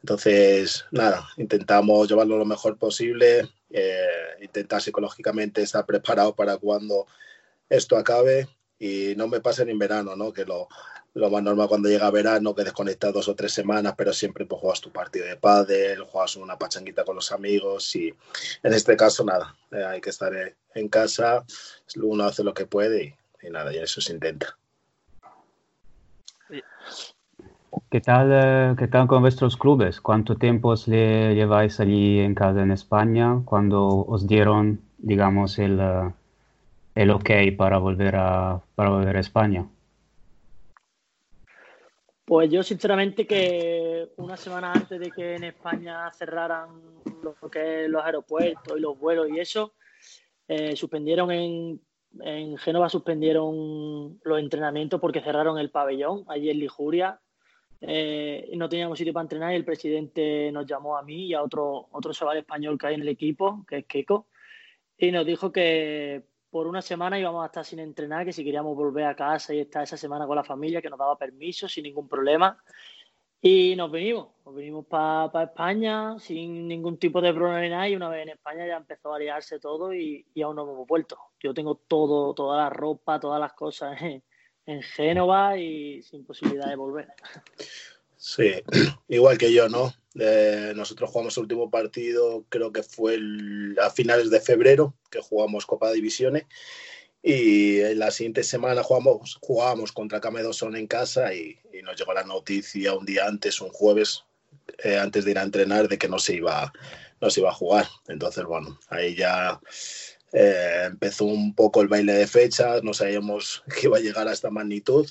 Entonces, nada, intentamos llevarlo lo mejor posible, eh, intentar psicológicamente estar preparado para cuando esto acabe y no me pase ni en verano, ¿no? Que lo, lo más normal cuando llega verano, que desconectas dos o tres semanas, pero siempre pues, juegas tu partido de pádel, juegas una pachanguita con los amigos y en este caso nada, eh, hay que estar en casa, uno hace lo que puede y, y nada, y eso se intenta. ¿Qué tal, eh, ¿Qué tal con vuestros clubes? ¿Cuánto tiempo os le lleváis allí en casa en España cuando os dieron, digamos, el, eh, el ok para volver a, para volver a España? Pues yo sinceramente que una semana antes de que en España cerraran lo que los aeropuertos y los vuelos y eso, eh, suspendieron en, en Génova suspendieron los entrenamientos porque cerraron el pabellón allí en Liguria. Eh, no teníamos sitio para entrenar y el presidente nos llamó a mí y a otro, otro chaval español que hay en el equipo, que es Keiko, y nos dijo que por una semana íbamos a estar sin entrenar, que si queríamos volver a casa y estar esa semana con la familia, que nos daba permiso sin ningún problema. Y nos venimos, nos venimos para España sin ningún tipo de problema. Y una vez en España ya empezó a liarse todo y, aún no hemos vuelto. Yo tengo todo, toda la ropa, todas las cosas en, en Génova y sin posibilidad de volver. Sí, igual que yo, ¿no? Eh, nosotros jugamos el último partido, creo que fue a finales de febrero, que jugamos Copa Divisiones. Y en la siguiente semana jugamos, jugábamos contra Camedosón en casa y, y nos llegó la noticia un día antes, un jueves, eh, antes de ir a entrenar, de que no se iba, no se iba a jugar. Entonces, bueno, ahí ya eh, empezó un poco el baile de fechas, no sabíamos que iba a llegar a esta magnitud.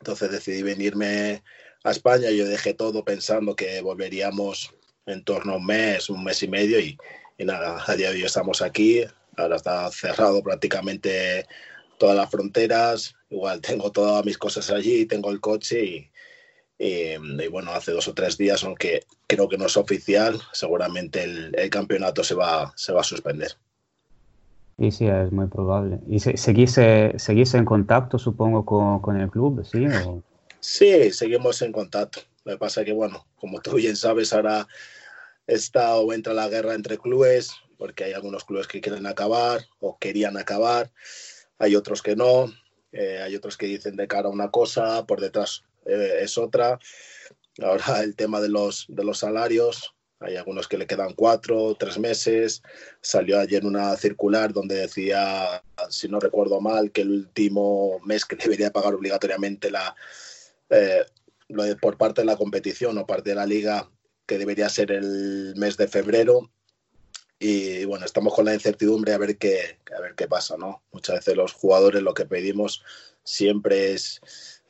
Entonces decidí venirme a España. Yo dejé todo pensando que volveríamos en torno a un mes, un mes y medio y, y nada, a día de hoy estamos aquí. Ahora está cerrado prácticamente todas las fronteras. Igual tengo todas mis cosas allí, tengo el coche y, y, y bueno, hace dos o tres días, aunque creo que no es oficial, seguramente el, el campeonato se va, se va a suspender. Y sí, es muy probable. ¿Y se- seguís, en contacto, supongo, con, con el club? ¿Sí? ¿O- Sí, seguimos en contacto. Lo pasa que, bueno, como tú bien sabes, ahora está o entra la guerra entre clubes, porque hay algunos clubes que quieren acabar o querían acabar, hay otros que no, eh, hay otros que dicen de cara una cosa, por detrás eh, es otra. Ahora el tema de los, de los salarios, hay algunos que le quedan cuatro, tres meses. Salió ayer una circular donde decía, si no recuerdo mal, que el último mes que debería pagar obligatoriamente la, eh, por parte de la competición o parte de la liga, que debería ser el mes de febrero. Y bueno, estamos con la incertidumbre a ver qué, a ver qué pasa, ¿no? Muchas veces los jugadores lo que pedimos siempre es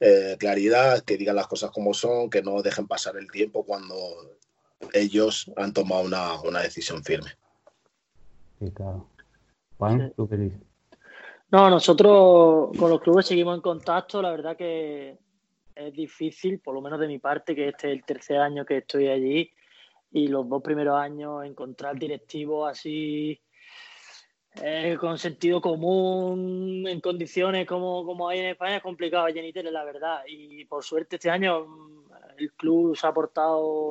eh, claridad, que digan las cosas como son, que no dejen pasar el tiempo cuando ellos han tomado una, una decisión firme. Sí, claro. Juan, ¿tú qué dices? No, nosotros con los clubes seguimos en contacto. La verdad que es difícil, por lo menos de mi parte, que este es el tercer año que estoy allí y los dos primeros años encontrar directivos así eh, con sentido común, en condiciones como, como hay en España, es complicado, Jenny Tele, la verdad. Y por suerte este año mm, el club se ha portado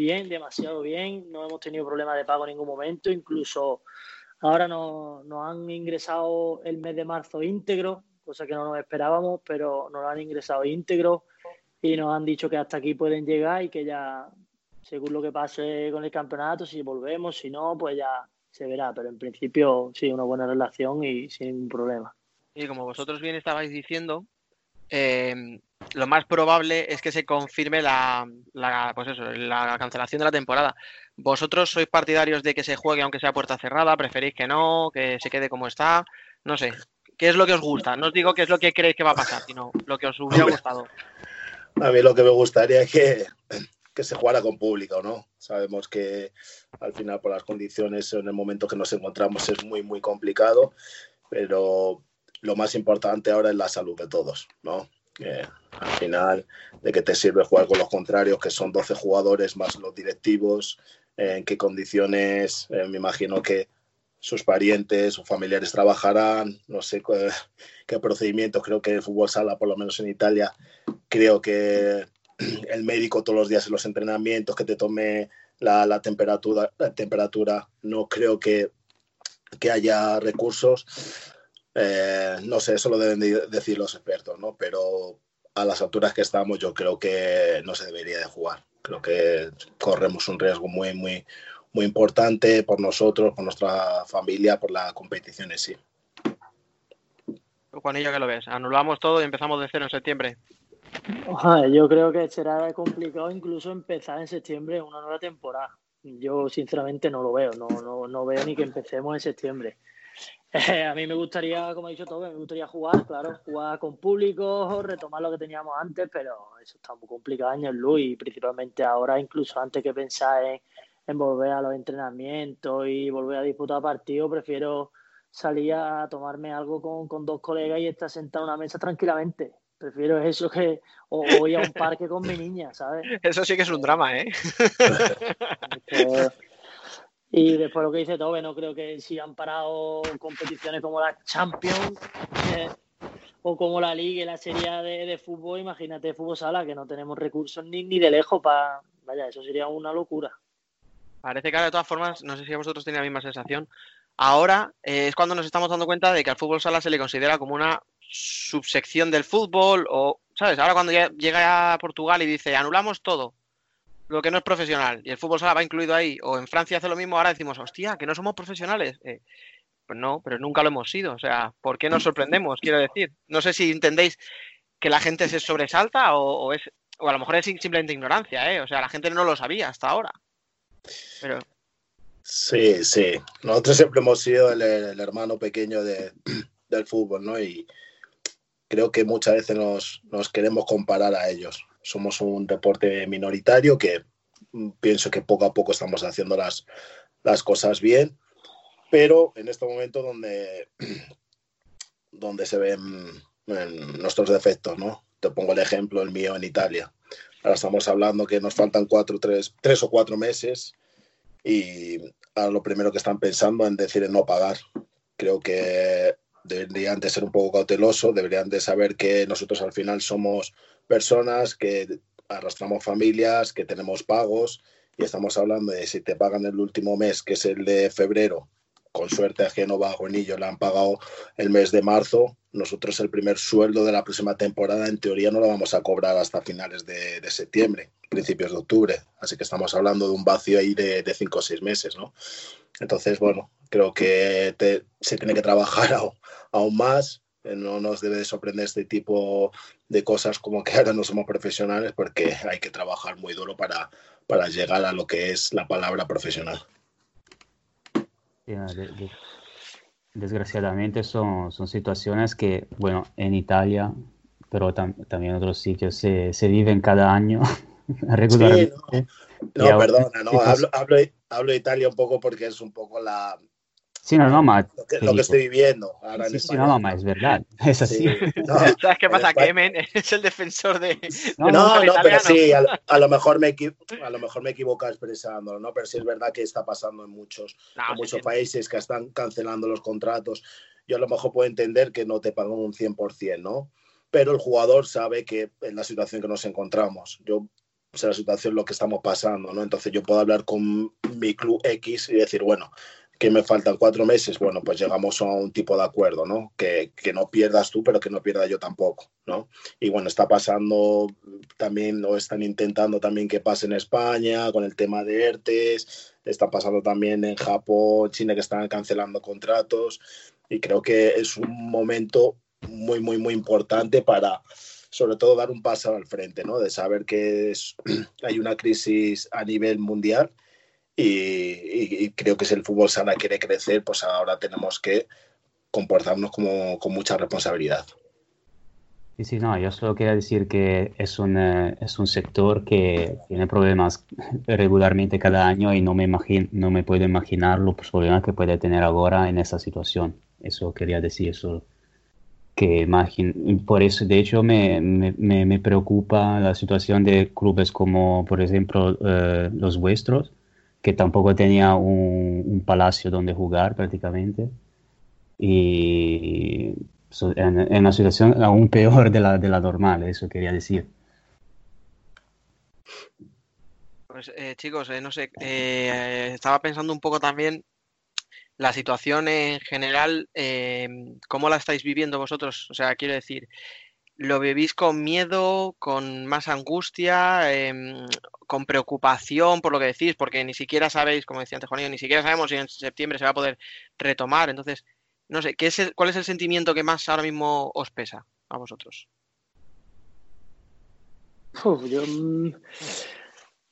bien, demasiado bien. No hemos tenido problemas de pago en ningún momento. Incluso ahora nos, han ingresado el mes de marzo íntegro, cosa que no nos esperábamos, pero nos han ingresado íntegro y nos han dicho que hasta aquí pueden llegar y que ya, según lo que pase con el campeonato, si volvemos, si no, pues ya se verá. Pero en principio sí, una buena relación y sin ningún problema. Y como vosotros bien estabais diciendo, eh, lo más probable es que se confirme la, la, pues eso, la cancelación de la temporada. ¿Vosotros sois partidarios de que se juegue aunque sea puerta cerrada? ¿Preferís que no? ¿Que se quede como está? No sé. ¿Qué es lo que os gusta? No os digo qué es lo que creéis que va a pasar, sino lo que os hubiera gustado. A mí lo que me gustaría es que, que se jugara con público, ¿no? Sabemos que al final por las condiciones en el momento que nos encontramos es muy, muy complicado, pero lo más importante ahora es la salud de todos, ¿no? Que al final, de que te sirve jugar con los contrarios, que son 12 jugadores más los directivos, en qué condiciones, eh, me imagino que sus parientes o familiares trabajarán, no sé qué, qué procedimientos, creo que el fútbol sala, por lo menos en Italia, creo que el médico todos los días en los entrenamientos, que te tome la, la temperatura, la temperatura, no creo que, que haya recursos. Eh, no sé, eso lo deben de decir los expertos, ¿no? Pero a las alturas que estamos yo creo que no se debería de jugar. Creo que corremos un riesgo muy, muy, muy importante por nosotros, por nuestra familia, por la competición en sí. Juanillo, ¿qué lo ves? Anulamos todo y empezamos de cero en septiembre. Yo creo que será complicado incluso empezar en septiembre una nueva temporada. Yo sinceramente no lo veo, no, no, no veo ni que empecemos en septiembre. Eh, a mí me gustaría, como ha dicho todo, me gustaría jugar, claro, jugar con público, retomar lo que teníamos antes, pero eso está muy complicado años luz y principalmente ahora, incluso antes que pensar en, en volver a los entrenamientos y volver a disputar partidos, prefiero salir a tomarme algo con, con dos colegas y estar sentado en una mesa tranquilamente. Prefiero eso que o, o ir a un parque con mi niña, ¿sabes? Eso sí que es un drama, ¿eh? Y después lo que dice Tobe, no creo que si han parado competiciones como la Champions eh, o como la Liga y la Serie de, de fútbol, imagínate fútbol sala, que no tenemos recursos ni, ni de lejos para... Vaya, eso sería una locura. Parece que ahora, de todas formas, no sé si vosotros tenéis la misma sensación. Ahora eh, es cuando nos estamos dando cuenta de que al fútbol sala se le considera como una subsección del fútbol o, ¿sabes? Ahora cuando ya llega a Portugal y dice anulamos todo lo que no es profesional y el fútbol sala va incluido ahí o en Francia hace lo mismo, ahora decimos, hostia, que no somos profesionales. Eh, pues no, pero nunca lo hemos sido. O sea, ¿por qué nos sorprendemos? Quiero decir. No sé si entendéis que la gente se sobresalta o, o es o a lo mejor es simplemente ignorancia, ¿eh? O sea, la gente no lo sabía hasta ahora. Pero Sí, sí. Nosotros siempre hemos sido el, el hermano pequeño de- del fútbol, ¿no? Y creo que muchas veces nos, nos queremos comparar a ellos. Somos un deporte minoritario que pienso que poco a poco estamos haciendo las, las cosas bien, pero en este momento donde, donde se ven nuestros defectos, ¿no? Te pongo el ejemplo, el mío en Italia. Ahora estamos hablando que nos faltan cuatro, tres, tres o cuatro meses y ahora lo primero que están pensando en decir es no pagar. Creo que deberían de ser un poco cautelosos, deberían de saber que nosotros al final somos personas que arrastramos familias, que tenemos pagos y estamos hablando de si te pagan el último mes, que es el de febrero, con suerte a Génova o Enillo le han pagado el mes de marzo, nosotros el primer sueldo de la próxima temporada en teoría no lo vamos a cobrar hasta finales de, de septiembre, principios de octubre, así que estamos hablando de un vacío ahí de, de cinco o seis meses, ¿no? Entonces, bueno, creo que te- se tiene que trabajar aún, aún más, no nos debe de sorprender este tipo de cosas como que ahora no somos profesionales porque hay que trabajar muy duro para, para llegar a lo que es la palabra profesional. Desgraciadamente son, son situaciones que, bueno, en Italia, pero tam- también en otros sitios se, se viven cada año regularmente. Y No, ahora- perdona, no, sí, hablo, hablo, hablo de Italia un poco porque es un poco la, Sí, no, no, ma, lo que, lo que estoy viviendo ahora en Sí, sí, España. no, no, ma, es verdad, es así. Sí, no, ¿sabes qué en pasa? Que Emen es el defensor de, No, No, no, pero sí, a, lo- a lo mejor me a lo mejor me equivoco expresándolo, ¿no? Pero sí es verdad que está pasando en muchos, No, en sí, muchos sí. países que están cancelando los contratos. Yo a lo mejor puedo entender que no te pagan un 100%, ¿no? Pero el jugador sabe que en la situación que nos encontramos, yo sé la situación lo que estamos pasando, ¿no? Entonces yo puedo hablar con mi club X y decir, bueno, que me faltan cuatro meses, bueno, pues llegamos a un tipo de acuerdo, ¿no? Que, que no pierdas tú, pero que no pierda yo tampoco, ¿no? Y bueno, está pasando también, o están intentando también que pase en España con el tema de ERTES, está pasando también en Japón, China, que están cancelando contratos, y creo que es un momento muy, muy, muy importante para, sobre todo, dar un paso al frente, ¿no? De saber que es, hay una crisis a nivel mundial y, y- creo que si el fútbol sala quiere crecer, pues ahora tenemos que comportarnos como, con mucha responsabilidad. Sí, sí, no, yo solo quería decir que es un, eh, es un sector que tiene problemas regularmente cada año y no me imagino, no me puedo imaginar los problemas que puede tener ahora en esa situación. Eso quería decir, eso que imagino, por eso, de hecho, me, me- me preocupa la situación de clubes como, por ejemplo, eh, los vuestros, que tampoco tenía un, palacio donde jugar prácticamente. Y en una situación aún peor de la, de la normal, eso quería decir. Pues eh, chicos, eh, no sé, eh, estaba pensando un poco también la situación en general, eh, ¿cómo la estáis viviendo vosotros? O sea, quiero decir, ¿lo vivís con miedo, con más angustia, em, con preocupación por lo que decís? Porque ni siquiera sabéis, como decía antes Juanillo, ni siquiera sabemos si en septiembre se va a poder retomar. Entonces, no sé, ¿qué es el- ¿cuál es el sentimiento que más ahora mismo os pesa a vosotros? Mm,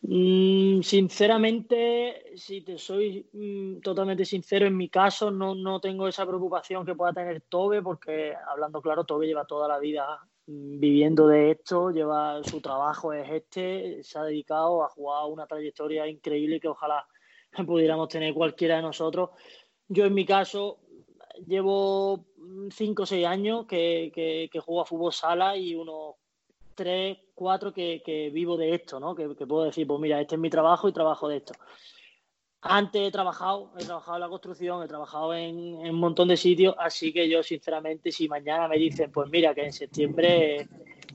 mm, sinceramente, si te soy mm, totalmente sincero, en mi caso no, no tengo esa preocupación que pueda tener Tobe, porque hablando claro, Tobe lleva toda la vida viviendo de esto, lleva su trabajo es este, se ha dedicado a jugar una trayectoria increíble que ojalá pudiéramos tener cualquiera de nosotros. Yo en mi caso llevo 5 o 6 años que, que, que juego a fútbol sala y unos tres, cuatro que, que vivo de esto, ¿no? Que, que puedo decir, pues mira, este es mi trabajo y trabajo de esto. Antes he trabajado, he trabajado en la construcción, he trabajado en, un montón de sitios, así que yo sinceramente, si mañana me dicen, pues mira, que en septiembre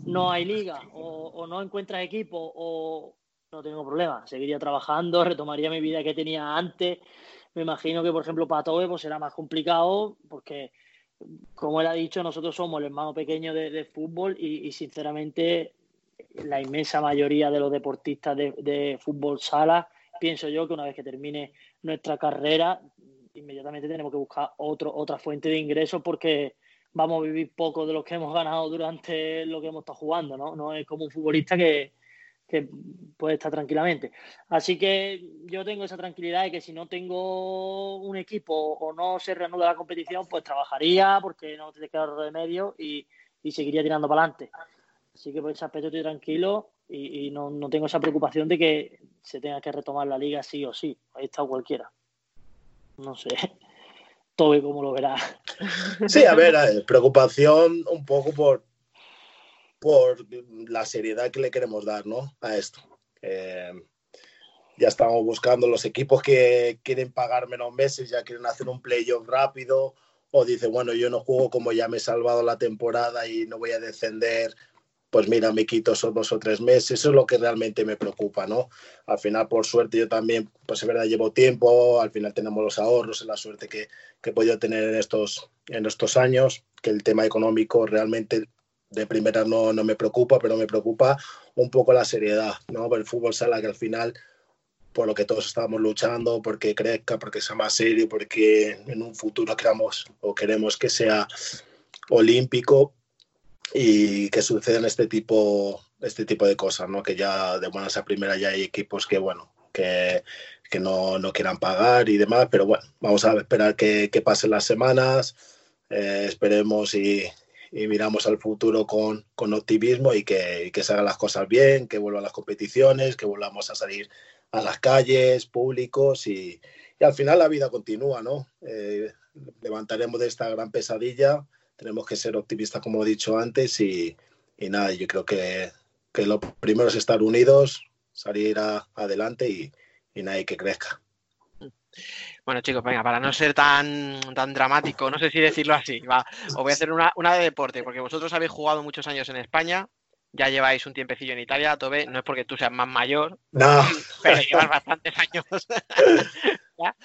no hay liga o, no encuentras equipo o no tengo problema, seguiría trabajando, retomaría mi vida que tenía antes. Me imagino que, por ejemplo, para Tobe pues será más complicado porque como él ha dicho, nosotros somos el hermano pequeño de, fútbol y, sinceramente la inmensa mayoría de los deportistas de, de, fútbol sala, pienso yo que una vez que termine nuestra carrera, inmediatamente tenemos que buscar otro, otra fuente de ingresos porque vamos a vivir poco de lo que hemos ganado durante lo que hemos estado jugando, ¿no? No es como un futbolista que, que puede estar tranquilamente. Así que yo tengo esa tranquilidad de que si no tengo un equipo o no se reanuda la competición, pues trabajaría porque no te queda remedio y, y seguiría tirando para adelante. Así que por ese aspecto estoy tranquilo y, no, no, tengo esa preocupación de que se tenga que retomar la liga sí o sí. Ahí está cualquiera. No sé. Tobe cómo lo verá. Sí, a ver, preocupación un poco por, por la seriedad que le queremos dar ¿no? a esto. Eh, ya estamos buscando los equipos que quieren pagar menos meses, ya quieren hacer un playoff rápido, o dice, bueno, yo no juego como ya me he salvado la temporada y no voy a descender, pues mira, me quito esos dos o tres meses, eso es lo que realmente me preocupa, ¿no? Al final, por suerte, yo también, pues es verdad, llevo tiempo, al final tenemos los ahorros, es la suerte que, que he podido tener en estos, en estos años, que el tema económico realmente de primera no, no me preocupa, pero me preocupa un poco la seriedad, ¿no? El fútbol sala que al final, por lo que todos estamos luchando, porque crezca, porque sea más serio, porque en un futuro queramos o queremos que sea olímpico y que sucedan este tipo, este tipo de cosas, ¿no? Que ya de buenas a primera ya hay equipos que, bueno, que, que no, no quieran pagar y demás, pero bueno, vamos a esperar que, que pasen las semanas, eh, esperemos y, y miramos al futuro con, con optimismo y que, que, se hagan las cosas bien, que vuelvan las competiciones, que volvamos a salir a las calles, públicos y, y al final la vida continúa, ¿no? Eh, levantaremos de esta gran pesadilla, tenemos que ser optimistas como he dicho antes y, nada, yo creo que, que, lo primero es estar unidos, salir adelante y, y que crezca. Bueno, chicos, venga, para no ser tan, tan dramático, no sé si decirlo así, va, os voy a hacer una, una de deporte, porque vosotros habéis jugado muchos años en España, ya lleváis un tiempecillo en Italia, Tobe, no es porque tú seas más mayor, no. pero llevas bastantes años.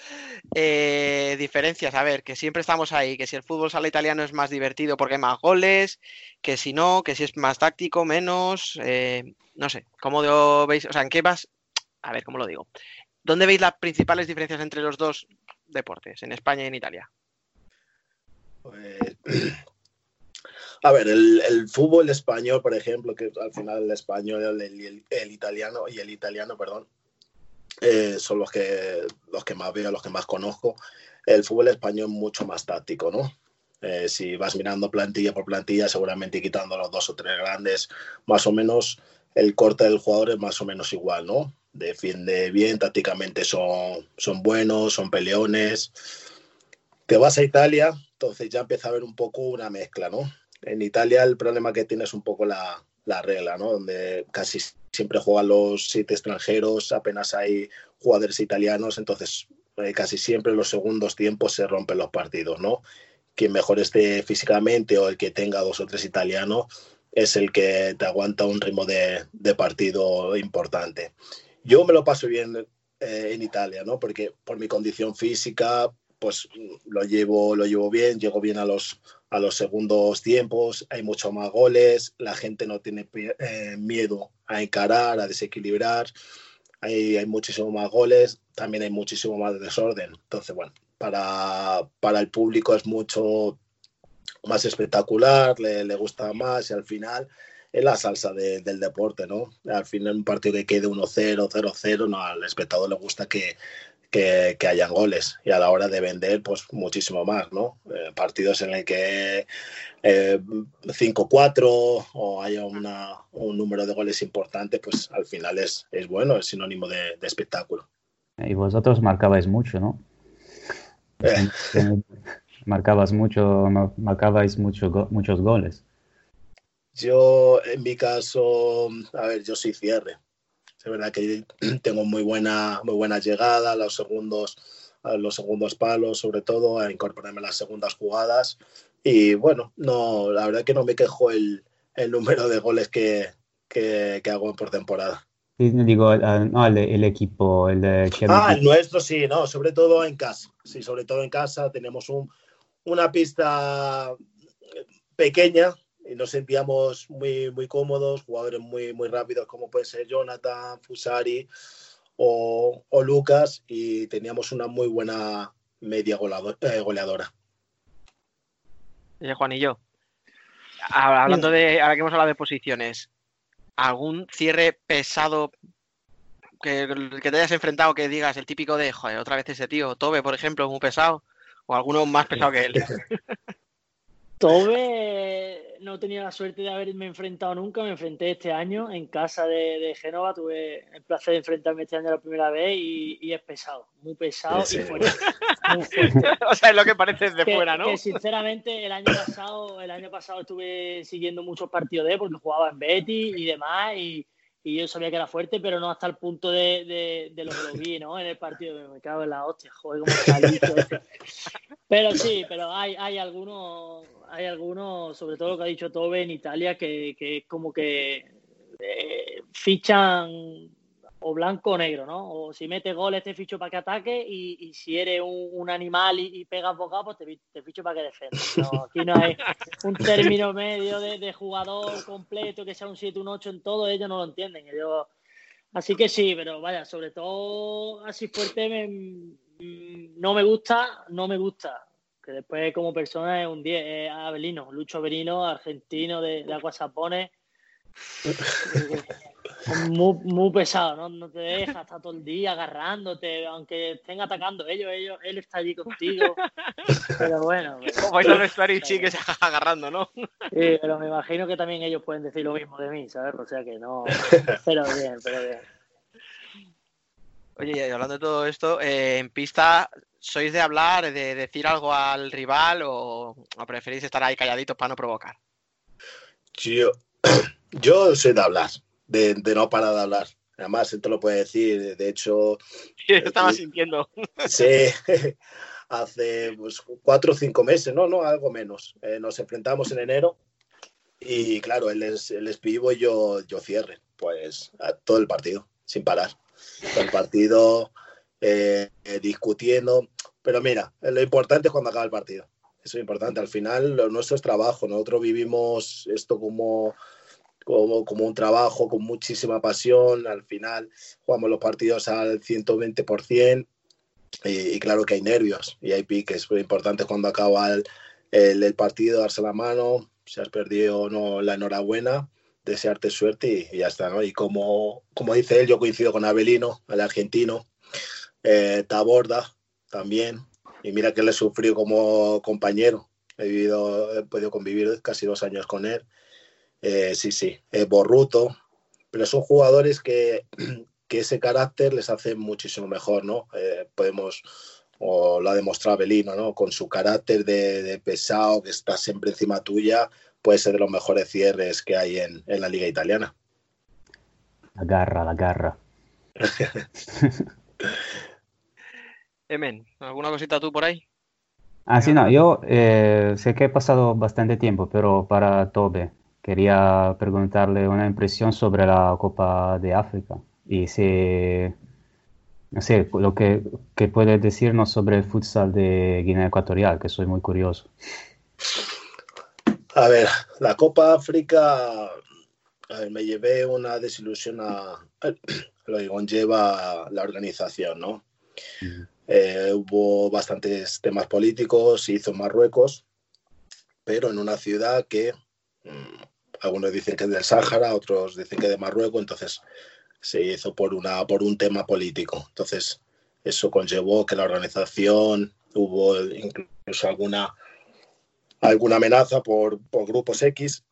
eh, diferencias, a ver, que siempre estamos ahí, que si el fútbol sala italiano es más divertido porque hay más goles, que si no, que si es más táctico, menos, eh, no sé, ¿cómo lo veis? O sea, ¿en qué vas? A ver, ¿cómo lo digo? ¿Dónde veis las principales diferencias entre los dos deportes, en España y en Italia? Pues, a ver, el, fútbol español, por ejemplo, que al final el español, el italiano y el italiano, perdón, eh, son los que, los que más veo, los que más conozco. El fútbol español es mucho más táctico, ¿no? Eh, si vas mirando plantilla por plantilla, seguramente quitando los dos o tres grandes, más o menos el corte del jugador es más o menos igual, ¿no? Defiende bien, tácticamente son, son buenos, son peleones. Te vas a Italia, entonces ya empieza a haber un poco una mezcla, ¿no? En Italia el problema que tiene es un poco la, la regla, ¿no? Donde casi siempre juegan los siete extranjeros, apenas hay jugadores italianos, entonces eh, casi siempre en los segundos tiempos se rompen los partidos, ¿no? Quien mejor esté físicamente o el que tenga dos o tres italianos es el que te aguanta un ritmo de, de partido importante. Yo me lo paso bien eh, en Italia, ¿no? Porque por mi condición física, pues lo llevo, lo llevo bien, llego bien a los, a los segundos tiempos, hay muchos más goles, la gente no tiene eh, miedo a encarar, a desequilibrar, hay, hay muchísimos más goles, también hay muchísimo más desorden. Entonces, bueno, para, para el público es mucho más espectacular, le, gusta más y al final es la salsa de, del deporte, ¿no? Al final un partido que quede 1-0, 0-0, no, al espectador le gusta que, que, que, hayan goles y a la hora de vender, pues muchísimo más, ¿no? Eh, partidos en el que eh, 5-4 o haya una, un número de goles importante, pues al final es, es bueno, es sinónimo de, de espectáculo. Y vosotros marcabais mucho, ¿no? Eh. Marcabas mucho, marcabais mucho, muchos goles. Yo, en mi caso, a ver, yo soy cierre. Es verdad que tengo muy buena, muy buena llegada a los segundos, los segundos palos, sobre todo, a incorporarme a las segundas jugadas. Y bueno, no, la verdad que no me quejo el, el número de goles que, que, que hago por temporada. Digo, no, el, el, equipo, el de Ah, el nuestro sí, no, sobre todo en casa. Sí, sobre todo en casa tenemos un, una pista pequeña, nos sentíamos muy, muy cómodos, jugadores muy, muy rápidos como puede ser Jonathan, Fusari o, o Lucas y teníamos una muy buena media goleador, eh, goleadora. Oye, Juan y yo, hablando de, ahora que hemos hablado de posiciones, ¿algún cierre pesado que, que te hayas enfrentado que digas el típico de, joder, otra vez ese tío, Tobe, por ejemplo, es muy pesado? ¿O alguno más pesado que él? Tobe no tenía la suerte de haberme enfrentado nunca, me enfrenté este año en casa de, de Génova, tuve el placer de enfrentarme este año la primera vez y, y es pesado, muy pesado sí. y fuerte. Muy fuerte. o sea, es lo que parece que, fuera, ¿no? Que sinceramente el año pasado, el año pasado estuve siguiendo muchos partidos de él porque jugaba en Betty y demás y, y yo sabía que era fuerte, pero no hasta el punto de, de, de lo que lo vi, ¿no? En el partido, me cago en la hostia, joder, como salito. pero sí, pero hay, hay algunos, hay algunos, sobre todo lo que ha dicho Tobe en Italia, que, que es como que eh, fichan o blanco o negro, ¿no? O si metes goles te ficho para que ataque y, y si eres un, un animal y, y, pegas bocado, pues te, te ficho para que defiendas. No, aquí no hay un término medio de, de, jugador completo que sea un 7, un 8 en todo, ellos no lo entienden. Ellos... Así que sí, pero vaya, sobre todo así fuerte me, no me gusta, no me gusta. Que después como persona es un 10, es Abelino, Lucho Avelino, argentino de, de Aguasapones. muy, muy pesado, ¿no? No te deja, está todo el día agarrándote, aunque estén atacando ellos, ellos él está allí contigo. Pero bueno. Pero... Como eso no es Clarichi que se agarrando, ¿no? Sí, pero me imagino que también ellos pueden decir lo mismo de mí, ¿sabes? O sea que no. Pero bien, pero bien. Oye, y hablando de todo esto, eh, en pista, ¿sois de hablar, de decir algo al rival o, o preferís estar ahí calladitos para no provocar? Yo, yo soy de hablar de, de, no parar de hablar. Además, él te lo puede decir. De hecho. Sí, estaba eh, sintiendo. Sí, hace pues, cuatro o cinco meses, no, no, algo menos. Eh, nos enfrentamos en enero y, claro, él es, él es pivo y yo, yo cierre. Pues todo el partido, sin parar. Todo el partido eh, discutiendo. Pero mira, lo importante es cuando acaba el partido. Eso es importante. Al final, lo nuestro es trabajo. Nosotros vivimos esto como como, como, un trabajo con muchísima pasión. Al final jugamos los partidos al 120% y, y claro que hay nervios y hay piques. Muy importante cuando acaba el, el, el, partido, darse la mano, si has perdido o no, la enhorabuena, desearte suerte y, y, ya está. ¿no? Y como, como dice él, yo coincido con Abelino, el argentino, eh, Taborda también. Y mira que le sufrió como compañero. He, vivido, he podido convivir casi dos años con él eh, sí, sí, eh, Borruto, pero son jugadores que, que, ese carácter les hace muchísimo mejor, ¿no? Eh, podemos, o lo ha demostrado Belino, ¿no? Con su carácter de, de, pesado, que está siempre encima tuya, puede ser de los mejores cierres que hay en, en la liga italiana. La garra, la garra. Emen, ¿alguna cosita tú por ahí? Ah, sí, no, yo eh, sé que he pasado bastante tiempo, pero para Tobe quería preguntarle una impresión sobre la Copa de África y si, no sé, lo que, que puede decirnos sobre el futsal de Guinea Ecuatorial, que soy muy curioso. A ver, la Copa África, a ver, me llevé una desilusión a, a lo que conlleva la organización, ¿no? Eh, hubo bastantes temas políticos, se hizo en Marruecos, pero en una ciudad que mm, algunos dicen que es del Sáhara, otros dicen que de Marruecos, entonces se hizo por, una, por un tema político. Entonces, eso conllevó que la organización hubo incluso alguna, alguna amenaza por, por grupos X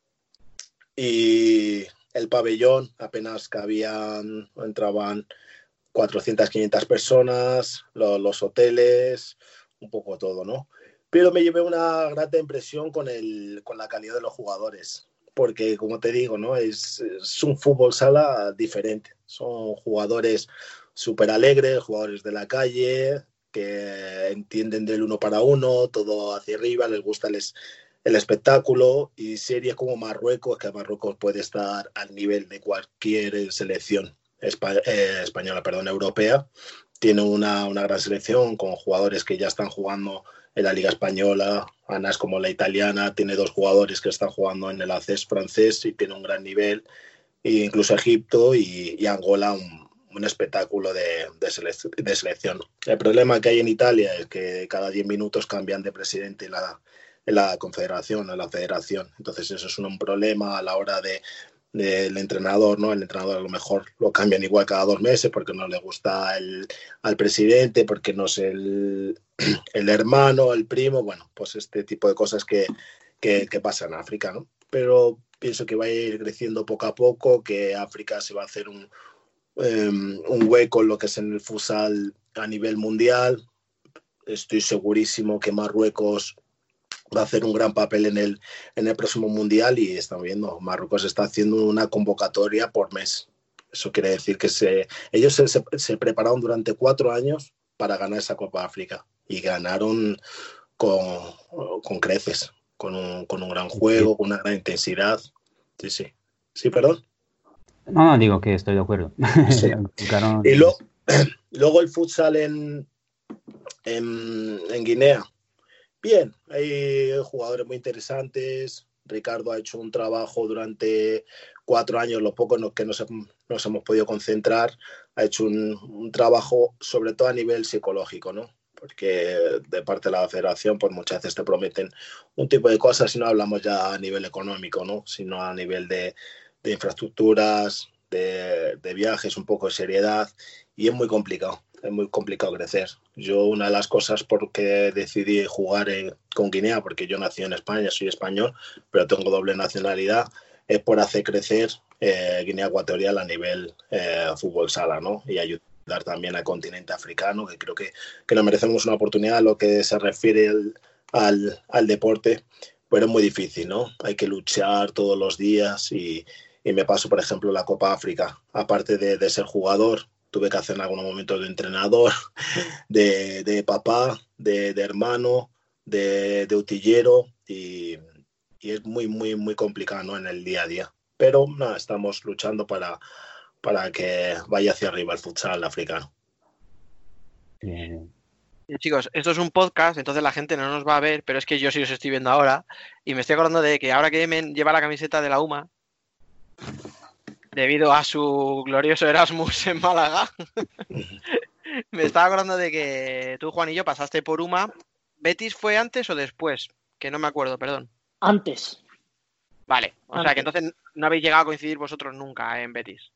y el pabellón apenas cabían, entraban 400, 500 personas, lo- los hoteles, un poco todo, ¿no? Pero me llevé una grata impresión con, el, con la calidad de los jugadores, porque como te digo, ¿no? Es, un fútbol sala diferente. Son jugadores súper alegres, jugadores de la calle, que entienden del uno para uno, todo hacia arriba, les gusta el, el espectáculo y series como Marruecos, que Marruecos puede estar al nivel de cualquier selección eh, española, perdón, europea. Tiene una, una gran selección con jugadores que ya están jugando en la Liga Española, Ana es como la italiana, tiene dos jugadores que están jugando en el ACES francés y tiene un gran nivel, e incluso Egipto y, y Angola un, un espectáculo de, de selec- de selección. El problema que hay en Italia es que cada 10 minutos cambian de presidente en la, en la confederación, en la federación. Entonces eso es un problema a la hora de del entrenador, ¿no? El entrenador a lo mejor lo cambian igual cada dos meses porque no le gusta el, al presidente, porque no es el, el hermano, el primo, bueno, pues este tipo de cosas que, que, que pasa en África, ¿no? Pero pienso que va a ir creciendo poco a poco, que África se va a hacer un, em, un hueco en lo que es en el futsal a nivel mundial. Estoy segurísimo que Marruecos va a hacer un gran papel en el, en el próximo mundial y estamos viendo, Marruecos está haciendo una convocatoria por mes. Eso quiere decir que se, ellos se, prepararon durante cuatro años para ganar esa Copa África y ganaron con, con creces, con un, con un gran juego, con una gran intensidad. Sí, sí. Sí, perdón. No, no, digo que estoy de acuerdo. Sí. Claro, Y lo- luego el futsal en, en, en Guinea. Bien, hay jugadores muy interesantes. Ricardo ha hecho un trabajo durante cuatro años, lo poco en los que nos, nos hemos podido concentrar. Ha hecho un, un trabajo sobre todo a nivel psicológico, ¿no? Porque de parte de la federación, pues muchas veces te prometen un tipo de cosas y no hablamos ya a nivel económico, ¿no? Sino a nivel de, de infraestructuras, de, de viajes, un poco de seriedad y es muy complicado, es muy complicado crecer. Yo una de las cosas por que decidí jugar en- con Guinea, porque yo nací en España, soy español, pero tengo doble nacionalidad, es por hacer crecer eh, Guinea Ecuatorial a nivel eh, fútbol sala, ¿no? Y ayudar también al continente africano, que creo que, que nos merecemos una oportunidad a lo que se refiere al, al deporte, pero es muy difícil, ¿no? Hay que luchar todos los días y, y me paso, por ejemplo, la Copa África. Aparte de, de ser jugador, tuve que hacer en algunos momentos de entrenador, de, de papá, de, de hermano, de, de utillero y, y es muy, muy, muy complicado ¿no? en el día a día. Pero nada, estamos luchando para, para que vaya hacia arriba el futsal africano. Bien. Chicos, esto es un podcast, entonces la gente no nos va a ver, pero es que yo sí os estoy viendo ahora. Y me estoy acordando de que ahora que Emen lleva la camiseta de la UMA, debido a su glorioso Erasmus en Málaga, me estaba acordando de que tú, Juan y yo, pasaste por UMA. ¿Betis fue antes o después? Que no me acuerdo, perdón. Antes, Vale, o sea que entonces no habéis llegado a coincidir vosotros nunca en Betis.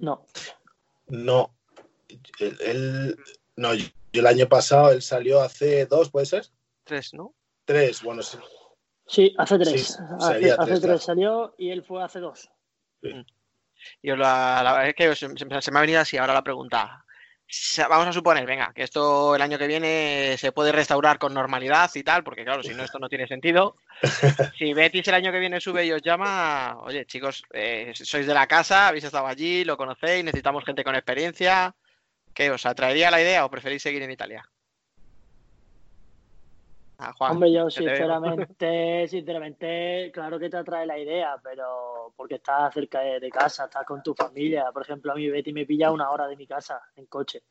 No. No, él, él- no, yo el año pasado él salió hace dos, ¿puede ser? Tres, ¿no? Tres, bueno, sí. Sí, hace tres. Sí, hace hace tres, salió y él fue hace dos. Y os la, la- es que se me ha venido así ahora la pregunta. Vamos a suponer, venga, que esto el año que viene se puede restaurar con normalidad y tal, porque claro, si no, esto no tiene sentido. Si Betis el año que viene sube y os llama, oye, chicos, eh, sois de la casa, habéis estado allí, lo conocéis, necesitamos gente con experiencia. ¿Qué os atraería la idea o preferís seguir en Italia? Ah, Juan, Hombre, yo sinceramente, sinceramente, claro que te atrae la idea, pero porque estás cerca de, de casa, estás con tu familia. Por ejemplo, a mí Betty me pilla una hora de mi casa en coche.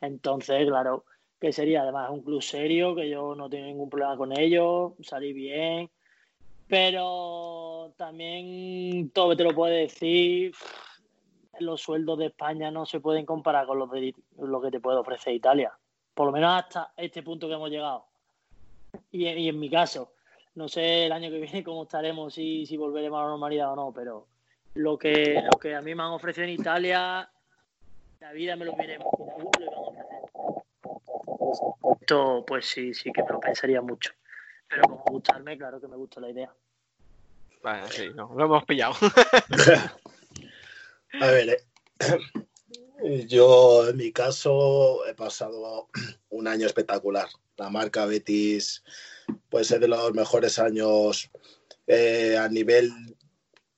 Entonces, claro, que sería además un club serio, que yo no tengo ningún problema con ellos, salí bien. Pero también todo te lo puede decir, los sueldos de España no se pueden comparar con los de lo que te puede ofrecer Italia. Por lo menos hasta este punto que hemos llegado. Y, en- y en mi caso, no sé el año que viene cómo estaremos, si, si volveremos a la normalidad o no, pero lo que, lo que a mí me han ofrecido en Italia, la vida me lo viene me lo iban a ofrecer. Esto, pues sí, sí que me lo pensaría mucho. Pero como gustarme, claro que me gusta la idea. Bueno, sí, no, lo hemos pillado. A ver, eh, yo en mi caso he pasado un año espectacular. La marca Betis puede ser de los mejores años eh, a nivel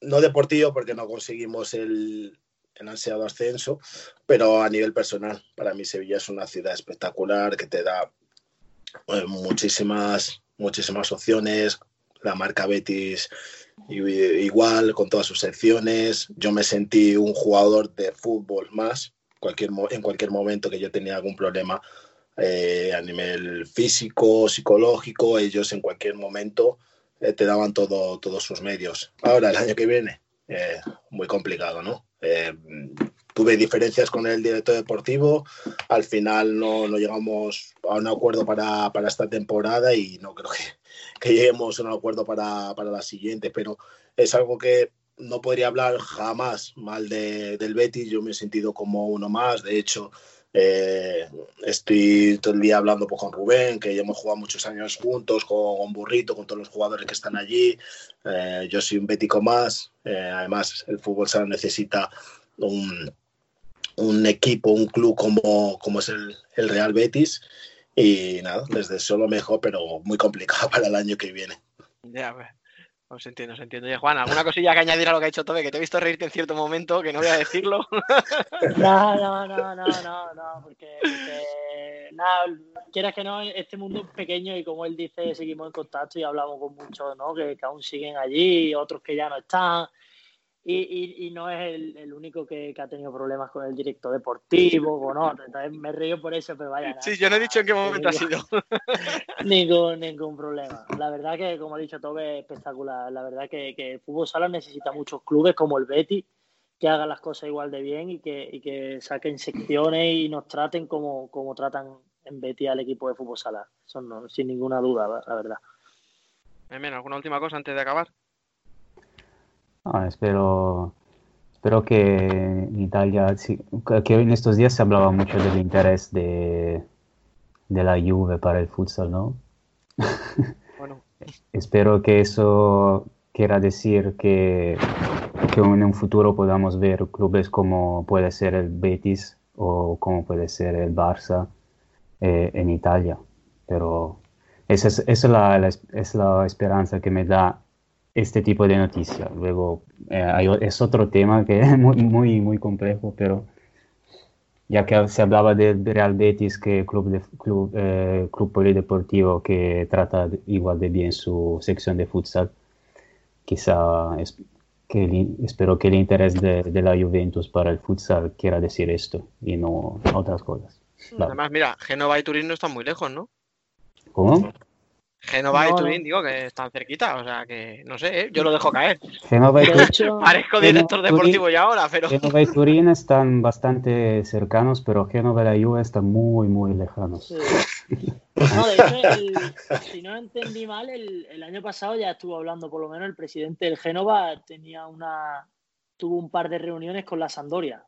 no deportivo porque no conseguimos el, el ansiado ascenso, pero a nivel personal. Para mí Sevilla es una ciudad espectacular que te da eh, muchísimas, muchísimas opciones. La marca Betis igual con todas sus secciones. Yo me sentí un jugador de fútbol más. Cualquier, en cualquier momento que yo tenía algún problema eh, a nivel físico, psicológico, ellos en cualquier momento eh, te daban todo, todos sus medios. Ahora, el año que viene, eh, muy complicado, ¿no? Eh, tuve diferencias con el director deportivo, al final no, no llegamos a un acuerdo para, para esta temporada y no creo que, que lleguemos a un acuerdo para, para la siguiente, pero es algo que no podría hablar jamás mal de, del Betis, yo me he sentido como uno más, de hecho eh, estoy todo el día hablando pues, con Rubén, que ya hemos jugado muchos años juntos, con, con Burrito, con todos los jugadores que están allí, Eh, yo soy un bético más, Eh, además el fútbol sala necesita un, un equipo, un club como, como es el, Real Betis. Y nada, les deseo lo mejor, pero muy complicado para el año que viene. Ya, os entiendo, os entiendo. Oye, Juan, ¿alguna cosilla que añadir a lo que ha dicho Tobe? Que te he visto reírte en cierto momento, que no voy a decirlo. No, no, no, no, no, no, porque, porque, nada, quieras que no, este mundo es pequeño y como él dice, seguimos en contacto y hablamos con muchos, ¿no? Que, que aún siguen allí, otros que ya no están. Y, y, y no es el, el único que, que ha tenido problemas con el director deportivo, con otro. Entonces me río por eso, pero vaya. nada, Sí, yo no he dicho en qué momento ha sido. Ningún, ningún problema. La verdad que, como ha dicho Tobe, es espectacular. La verdad que, que el fútbol sala necesita muchos clubes como el Betis que hagan las cosas igual de bien y que, y que saquen secciones y nos traten como, como tratan en Betis al equipo de fútbol sala. Eso no, sin ninguna duda, la- verdad. Emen, ¿alguna última cosa antes de acabar? Ah, espero, espero que en Italia, que en estos días se hablaba mucho del interés de, de la Juve para el futsal, ¿no? Bueno, Espero que eso quiera decir que, que en un futuro podamos ver clubes como puede ser el Betis o como puede ser el Barça eh, en Italia. Pero esa es, esa es la, la es la esperanza que me da este tipo de noticia. Luego eh, hay es otro tema que es muy, muy, muy complejo, pero ya que se hablaba del Real Betis, que club, de, club, eh, club polideportivo que trata igual de bien su sección de futsal, quizá es, que el- espero que el interés de, de la Juventus para el futsal quiera decir esto y no otras cosas. Vale. además, mira, Génova y Turín no están muy lejos, ¿no? ¿Cómo? Génova y No, Turín, digo que están cerquita, o sea que no sé, ¿eh? yo lo dejo caer. Génova y De Turín- hecho, Parezco director deportivo ya ahora, pero Génova y Turín están bastante cercanos, pero Génova y la Juve están muy, muy lejanos. Sí. No, de hecho, el- si no entendí mal, el, el año pasado ya estuvo hablando, por lo menos el presidente del Génova tenía una, tuvo un par de reuniones con la Sampdoria.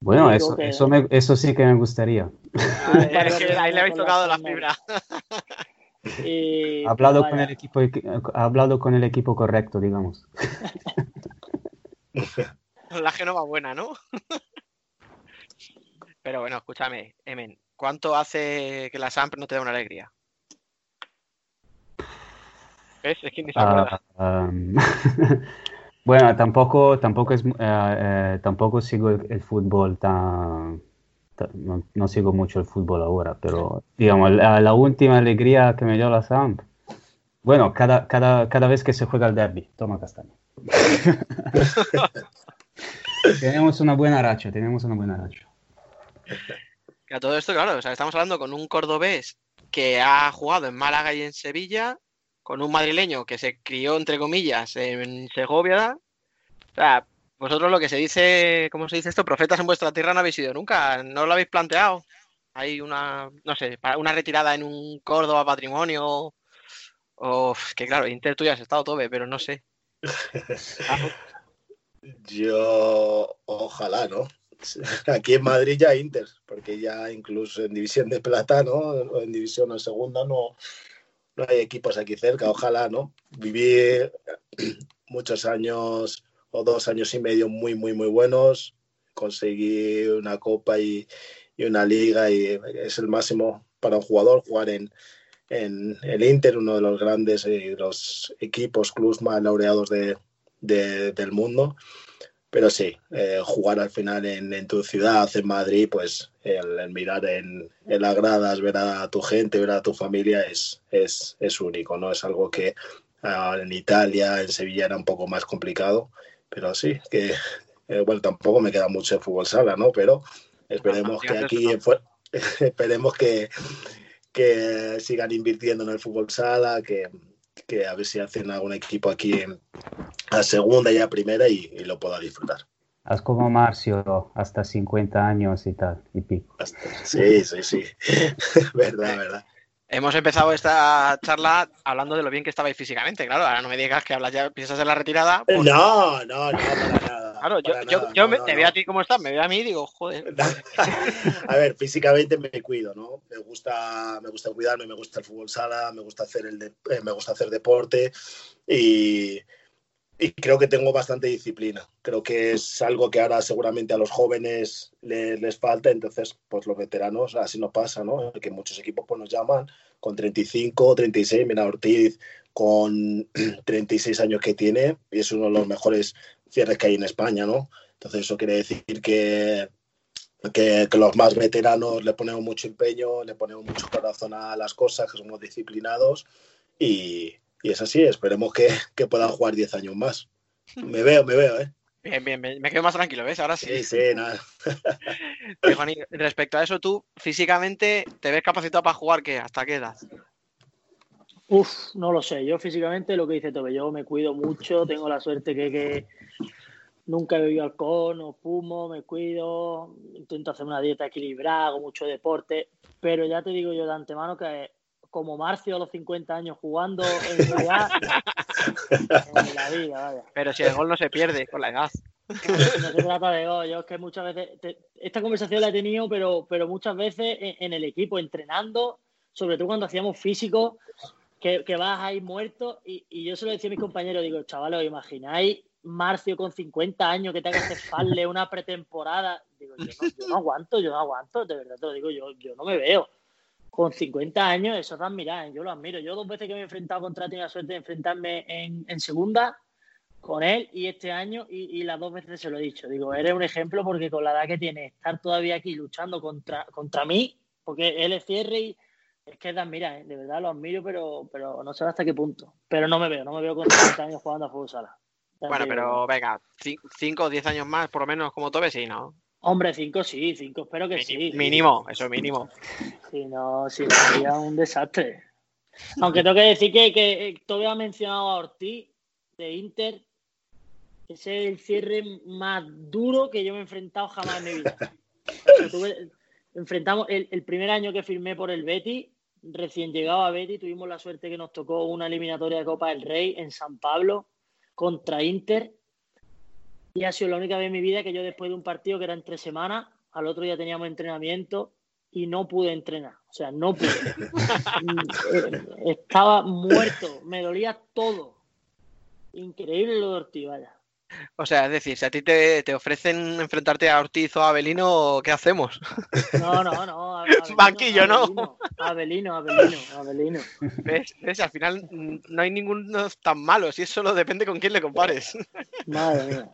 Bueno, eso, que- eso, me- eso sí que me gustaría. Es que ahí le habéis tocado la fibra. Y, Ha hablado, pues, con el equipo, ha hablado con el equipo correcto, digamos. La Génova buena, ¿no? Pero bueno, escúchame, Emen, ¿cuánto hace que la Samp no te da una alegría? ¿Ves? Es que ni se acuerda. Ah, um, bueno, tampoco, tampoco, es, eh, eh, tampoco sigo el, el fútbol tan, no, no sigo mucho el fútbol ahora, pero digamos, la, la última alegría que me dio la Samp, bueno, cada, cada, cada vez que se juega el derby, toma castaña. tenemos una buena racha, tenemos una buena racha. A todo esto, claro, o sea, estamos hablando con un cordobés que ha jugado en Málaga y en Sevilla, con un madrileño que se crió, entre comillas, en Segovia. O sea, vosotros lo que se dice, ¿cómo se dice esto? Profetas en vuestra tierra no habéis sido nunca, no lo habéis planteado. Hay una, no sé, pa- una retirada en un Córdoba patrimonio. O que claro, Inter tú ya has estado tobe, pero no sé. Yo, ojalá, ¿no? Aquí en Madrid ya Inter, porque ya incluso en División de Plata, ¿no? O en División en Segunda no, no hay equipos aquí cerca, ojalá, ¿no? Viví muchos años o dos años y medio muy, muy, muy buenos, conseguí una copa y, y una liga y es el máximo para un jugador jugar en, en el Inter, uno de los grandes eh, los equipos, clubs más laureados de, de- del mundo. Pero sí, eh, jugar al final en, en tu ciudad, en Madrid, pues el, el mirar en, en las gradas, ver a tu gente, ver a tu familia es, es, es único, ¿no? Es algo que ah, en Italia, en Sevilla era un poco más complicado, pero sí, que eh, bueno, tampoco me queda mucho de fútbol sala, ¿no? Pero esperemos que aquí, esperemos que, que sigan invirtiendo en el fútbol sala, que, que a ver si hacen algún equipo aquí en, a segunda y a primera y, y lo pueda disfrutar. Haz como Marcio, hasta 50 años y tal, y pico. Sí, sí, sí. verdad, verdad. Hemos empezado esta charla hablando de lo bien que estabais físicamente, claro. Ahora no me digas que hablas ya, piensas en la retirada. pues- No, no, no, para nada. Claro, yo, para yo, nada, yo no, me- no, te no. veo a ti cómo estás, me veo a mí y digo, joder. A ver, físicamente me cuido, ¿no? Me gusta, me gusta cuidarme, me gusta el fútbol sala, me gusta hacer el de- eh, me gusta hacer deporte y, y creo que tengo bastante disciplina. Creo que es algo que ahora seguramente a los jóvenes les, les falta, entonces pues los veteranos así nos pasa, ¿no? Que muchos equipos pues nos llaman con 35, 36, mira Ortiz con 36 años que tiene y es uno de los mejores cierres que hay en España, ¿no? Entonces eso quiere decir que que, que los más veteranos le ponemos mucho empeño, le ponemos mucho corazón a las cosas, que somos disciplinados y, y es así, esperemos que, que puedan jugar 10 años más. Me veo, me veo, ¿eh? Bien, bien, bien, me quedo más tranquilo, ¿ves? Ahora sí. Sí, sí, nada. Juani, respecto a eso, tú físicamente te ves capacitado para jugar, ¿qué? ¿Hasta qué edad? Uf, no lo sé. Yo físicamente lo que dice Tobe, yo me cuido mucho, tengo la suerte que, que nunca he bebido alcohol, no fumo, me cuido, intento hacer una dieta equilibrada, hago mucho deporte, pero ya te digo yo de antemano que como Marcio a los 50 años jugando en la vida, vaya. Pero si el gol no se pierde con la edad. No se trata de gol, yo es que muchas veces, te- esta conversación la he tenido, pero, pero muchas veces en, en el equipo, entrenando, sobre todo cuando hacíamos físico, que, que vas ahí muerto, y, y yo se lo decía a mis compañeros, digo, chavales, ¿os imagináis Marcio con 50 años que tenga que hacer farle una pretemporada? Digo, yo no, yo no aguanto, yo no aguanto, de verdad te lo digo, yo, yo no me veo. Con 50 años, eso es de admirar, ¿eh? yo lo admiro. Yo dos veces que me he enfrentado contra, he tenido la suerte de enfrentarme en, en segunda, con él y este año y, y las dos veces se lo he dicho. Digo, eres un ejemplo porque con la edad que tiene, estar todavía aquí luchando contra, contra mí, porque él es cierre y es que es de admirar, ¿eh? de verdad lo admiro, pero, pero no sé hasta qué punto. Pero no me veo, no me veo con 30 años jugando a fútbol sala. Bueno, te pero venga, 5 o 10 años más, por lo menos, como Tobe, sí, ¿no? Hombre, cinco sí, cinco espero que sí. Mínimo, eso mínimo. Si no, si no sería un desastre. Aunque tengo que decir que, que eh, todavía ha mencionado a Ortiz de Inter. Ese es el cierre más duro que yo me he enfrentado jamás en mi vida. Tuve- enfrentamos el, el primer año que firmé por el Betty, recién llegado a Betty, tuvimos la suerte que nos tocó una eliminatoria de Copa del Rey en San Pablo contra Inter. Y ha sido la única vez en mi vida que yo después de un partido que era en tres semanas, al otro día teníamos entrenamiento y no pude entrenar. O sea, no pude. Estaba muerto, me dolía todo. Increíble lo de Ortiz, vaya. O sea, es decir, si a ti te, te ofrecen enfrentarte a Ortiz o a Abelino, ¿qué hacemos? No, no, no. a- Abelino, Banquillo, ¿no? Abelino, Abelino, Abelino. ¿Ves? ¿Ves? Al final mm, no hay ninguno tan malo, si eso solo depende con quién le compares. Madre mía.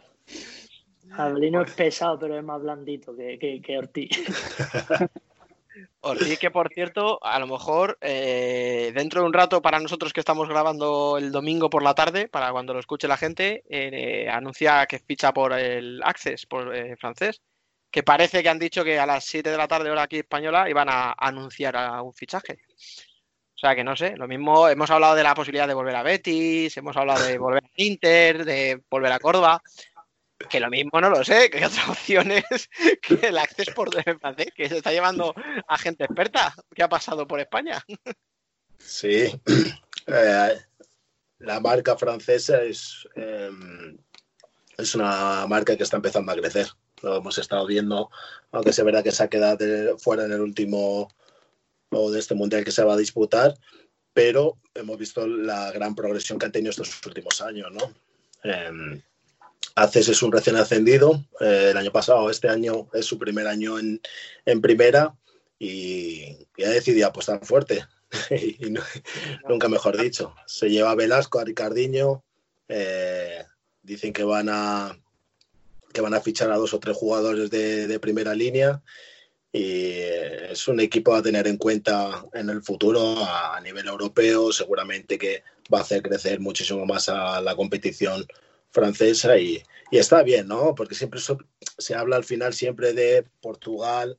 Abelino es pesado, pero es más blandito que, que, que Ortiz. Ortiz, que por cierto, a lo mejor eh, dentro de un rato para nosotros que estamos grabando el domingo por la tarde, para cuando lo escuche la gente, eh, anuncia que ficha por el Access, por eh, francés, que parece que han dicho que a las 7 de la tarde hora aquí española iban a anunciar a un fichaje. O sea que no sé, lo mismo hemos hablado de la posibilidad de volver a Betis, hemos hablado de volver a Inter, de volver a Córdoba, que lo mismo no lo sé, que hay otras opciones que el Access por francés, que se está llevando a gente experta que ha pasado por España. Sí, Eh, la marca francesa es, eh, es una marca que está empezando a crecer. Lo hemos estado viendo, aunque es verdad que se ha quedado fuera en el último o de este mundial que se va a disputar, pero hemos visto la gran progresión que han tenido estos últimos años, ¿no? Eh, Aces es un recién ascendido, eh, el año pasado, este año es su primer año en, en primera y, ha decidido apostar fuerte. y nunca mejor dicho. Se lleva a Velasco, a Ricardiño, eh, dicen que van a que van a fichar a dos o tres jugadores de, de primera línea y eh, es un equipo a tener en cuenta en el futuro a nivel europeo, seguramente que va a hacer crecer muchísimo más a la competición francesa y, y está bien, ¿no? Porque siempre se habla al final siempre de Portugal,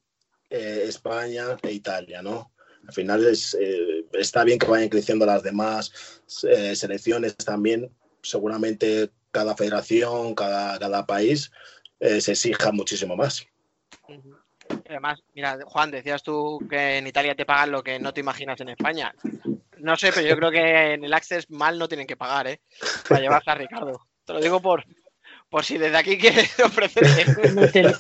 eh, España e Italia, ¿no? Al final es, eh, está bien que vayan creciendo las demás eh, selecciones también. Seguramente cada federación, cada, cada país se exija muchísimo más. Además, mira, Juan, decías tú que en Italia te pagan lo que no te imaginas en España. No sé, pero yo creo que en el Access mal no tienen que pagar, ¿eh? Para llevarse a Ricardo. Te lo digo por, por si desde aquí quieres ofrecer.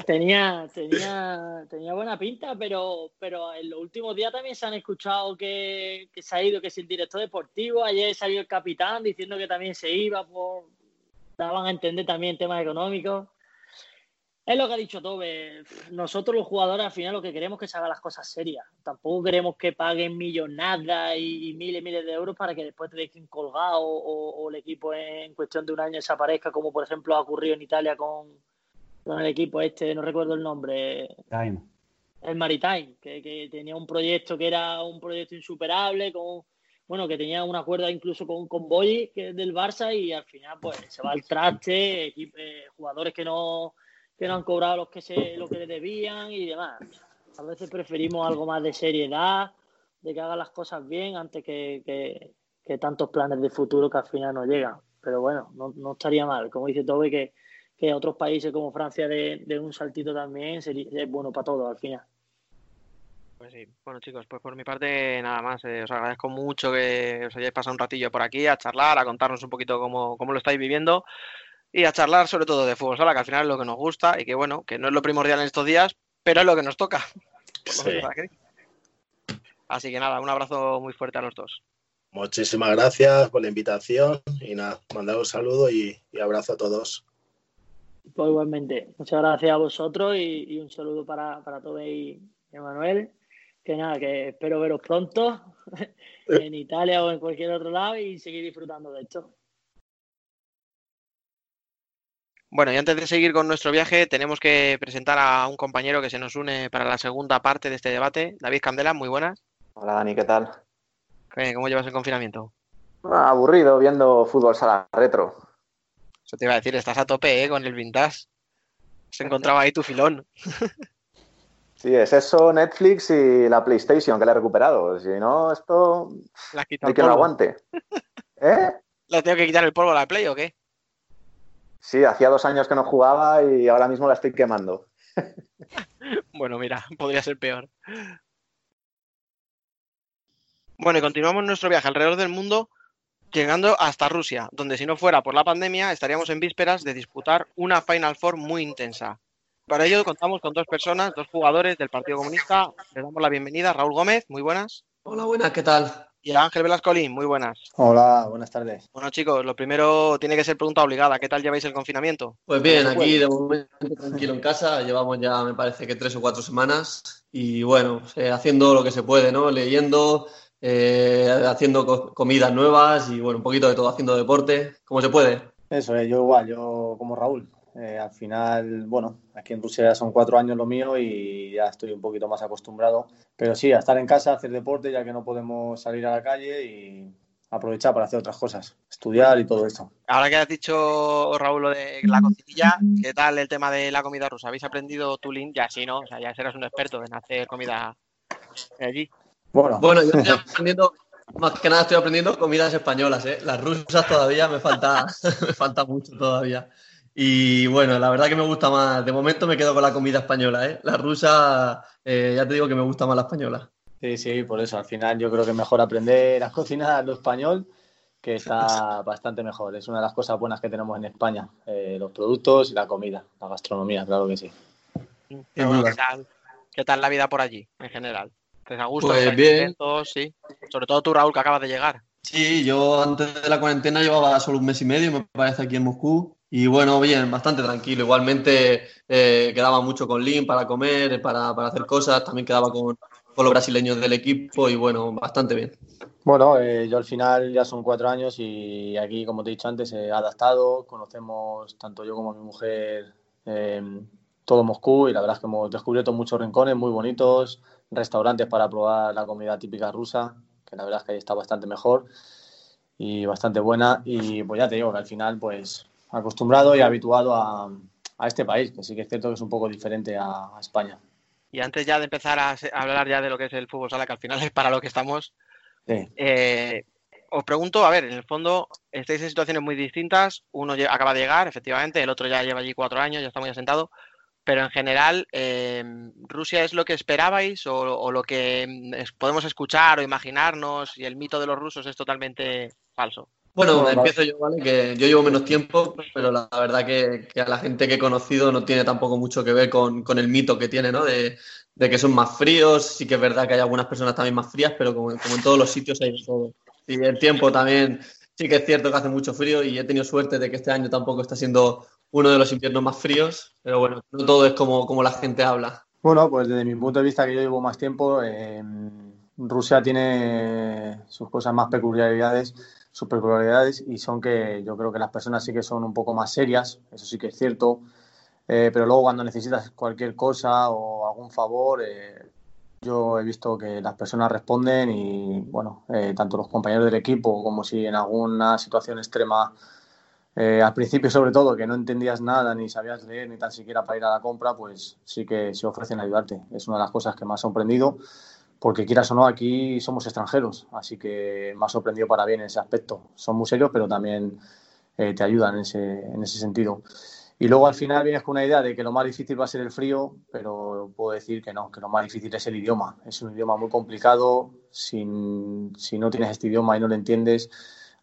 Tenía, tenía, tenía buena pinta, pero, pero en los últimos días también se han escuchado que, que se ha ido, que es el director deportivo. Ayer salió el capitán diciendo que también se iba, por, daban a entender también temas económicos. Es lo que ha dicho Tobe. Nosotros los jugadores al final lo que queremos es que se hagan las cosas serias. Tampoco queremos que paguen millonadas y, miles y miles de euros para que después te dejen colgado o, o el equipo en cuestión de un año desaparezca, como por ejemplo ha ocurrido en Italia con, con el equipo este, no recuerdo el nombre, Time. el Maritime, que, que tenía un proyecto que era un proyecto insuperable, con bueno, que tenía una cuerda incluso con, con Boyi, que es del Barça, y al final pues se va al traste, eh, jugadores que no, que no han cobrado los que se, lo que le debían y demás. A veces preferimos algo más de seriedad, de que hagan las cosas bien antes que, que- que tantos planes de futuro que al final no llegan. Pero bueno, no, no estaría mal. Como dice Tobe, que, que otros países como Francia de, de un saltito también sería, es bueno para todos al final. Pues sí, bueno chicos, pues por mi parte nada más. eh, os agradezco mucho que os hayáis pasado un ratillo por aquí a charlar, a contarnos un poquito cómo, cómo lo estáis viviendo y a charlar sobre todo de fútbol sala, que al final es lo que nos gusta y que bueno, que no es lo primordial en estos días, pero es lo que nos toca. Sí. Así que nada, un abrazo muy fuerte a los dos. Muchísimas gracias por la invitación y nada, mandar un saludo y, y abrazo a todos. Pues igualmente, muchas gracias a vosotros y, y un saludo para, para y Emanuel. Que nada, que espero veros pronto en Italia o en cualquier otro lado y seguir disfrutando de esto. Bueno, y antes de seguir con nuestro viaje, tenemos que presentar a un compañero que se nos une para la segunda parte de este debate. David Candela, muy buenas. Hola Dani, ¿qué tal? Eh, ¿Cómo llevas el confinamiento? Ah, aburrido viendo fútbol sala retro. Eso te iba a decir, estás a tope, ¿eh? Con el vintage. Se encontraba ahí tu filón. Sí, es eso, Netflix y la PlayStation que la he recuperado. Si no, esto no quitado lo polvo. aguante. ¿Eh? ¿Le tengo que quitar el polvo a la Play o qué? Sí, hacía dos años que no jugaba y ahora mismo la estoy quemando. Bueno, mira, podría ser peor. Bueno, y continuamos nuestro viaje alrededor del mundo, llegando hasta Rusia, donde si no fuera por la pandemia estaríamos en vísperas de disputar una Final Four muy intensa. Para ello contamos con dos personas, dos jugadores del Partido Comunista. Les damos la bienvenida Raúl Gómez, muy buenas. Hola, buenas, ¿qué tal? Y a Ángel Velascolín, muy buenas. Hola, buenas tardes. Bueno, chicos, lo primero tiene que ser pregunta obligada. ¿Qué tal lleváis el confinamiento? Pues bien, ¿Cómo se aquí de momento tranquilo en casa, llevamos ya me parece que tres o cuatro semanas y bueno, eh, haciendo lo que se puede, ¿no? Leyendo, eh, haciendo co- comidas nuevas y bueno, un poquito de todo, haciendo deporte, como se puede. Eso es, yo igual, yo como Raúl, Eh, al final, bueno, aquí en Rusia ya son cuatro años lo mío y ya estoy un poquito más acostumbrado. Pero sí, a estar en casa, hacer deporte, ya que no podemos salir a la calle y aprovechar para hacer otras cosas, estudiar y todo esto. Ahora que has dicho, Raúl, lo de la cocinilla, ¿qué tal el tema de la comida rusa? ¿Habéis aprendido Tulín? Ya sí, ¿no? O sea, ya serás un experto en hacer comida allí. Bueno, Bueno, yo estoy aprendiendo, más que nada estoy aprendiendo comidas españolas, ¿eh? Las rusas todavía me falta, me falta mucho todavía. Y bueno, la verdad que me gusta más, de momento me quedo con la comida española, ¿eh? La rusa, eh, ya te digo que me gusta más la española. Sí, sí, por eso. Al final yo creo que es mejor aprender a cocinar lo español, que está bastante mejor. Es una de las cosas buenas que tenemos en España, eh, los productos y la comida, la gastronomía, claro que sí. Pero bueno, ¿qué tal, ¿Qué tal la vida por allí, en general? ¿Te a gusto? Pues ¿Estáis bien. Sí. Sobre todo tú, Raúl, que acabas de llegar. Sí, yo antes de la cuarentena llevaba solo un mes y medio, me parece, aquí en Moscú. Y bueno, bien, bastante tranquilo. Igualmente eh, quedaba mucho con Lin para comer, para, para hacer cosas. También quedaba con, con los brasileños del equipo y bueno, bastante bien. Bueno, eh, yo al final ya son cuatro años y aquí, como te he dicho antes, he adaptado. Conocemos, tanto yo como mi mujer, eh, todo Moscú y la verdad es que hemos descubierto muchos rincones muy bonitos, restaurantes para probar la comida típica rusa, que la verdad es que ahí está bastante mejor y bastante buena. Y pues ya te digo que al final, pues acostumbrado y habituado a, a este país, que sí que es cierto que es un poco diferente a, a España. Y antes ya de empezar a, hablar ya de lo que es el fútbol sala, que al final es para lo que estamos, Sí. eh, os pregunto, a ver, en el fondo estáis en situaciones muy distintas. Uno acaba de llegar, efectivamente, el otro ya lleva allí cuatro años, ya está muy asentado. Pero en general, eh, ¿Rusia es lo que esperabais o, o lo que mm, podemos escuchar o imaginarnos y el mito de los rusos es totalmente falso? Bueno, empiezo yo, ¿vale? Que yo llevo menos tiempo, pero la verdad que, que a la gente que he conocido no tiene tampoco mucho que ver con, con el mito que tiene, ¿no? De, de que son más fríos, sí que es verdad que hay algunas personas también más frías, pero como, como en todos los sitios hay de todo. Y el tiempo también, sí que es cierto que hace mucho frío y he tenido suerte de que este año tampoco está siendo uno de los inviernos más fríos, pero bueno, no todo es como, como la gente habla. Bueno, pues desde mi punto de vista, que yo llevo más tiempo, eh, Rusia tiene sus cosas más peculiaridades, sus peculiaridades, y son que yo creo que las personas sí que son un poco más serias, eso sí que es cierto, eh, pero luego cuando necesitas cualquier cosa o algún favor, eh, yo he visto que las personas responden y, bueno, eh, tanto los compañeros del equipo como si en alguna situación extrema eh, al principio, sobre todo, que no entendías nada, ni sabías leer, ni tan siquiera para ir a la compra, pues sí que se ofrecen a ayudarte. Es una de las cosas que me ha sorprendido, porque quieras o no, aquí somos extranjeros, así que me ha sorprendido para bien en ese aspecto. Son muy serios, pero también eh, te ayudan en ese, en ese sentido. Y luego al final vienes con una idea de que lo más difícil va a ser el frío, pero puedo decir que no, que lo más difícil es el idioma. Es un idioma muy complicado, sin, si no tienes este idioma y no lo entiendes,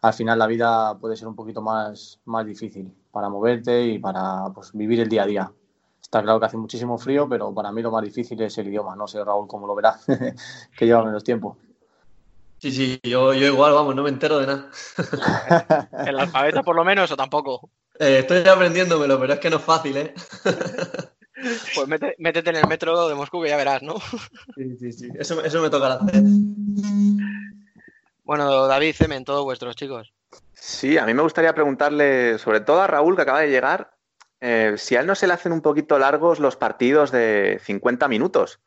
al final la vida puede ser un poquito más, más difícil para moverte y para pues, vivir el día a día. Está claro que hace muchísimo frío, pero para mí lo más difícil es el idioma. No sé, Raúl, cómo lo verás, que lleva menos tiempo. Sí, sí, yo, yo igual, vamos, no me entero de nada. ¿El alfabeto por lo menos o tampoco? Eh, estoy aprendiéndomelo, pero es que no es fácil, ¿eh? Pues mete- métete en el metro de Moscú que ya verás, ¿no? Sí, sí, sí. Eso, eso me tocará hacer. Bueno, David, Cemen, todos vuestros chicos. Sí, a mí me gustaría preguntarle, sobre todo a Raúl, que acaba de llegar, eh, si a él no se le hacen un poquito largos los partidos de 50 minutos.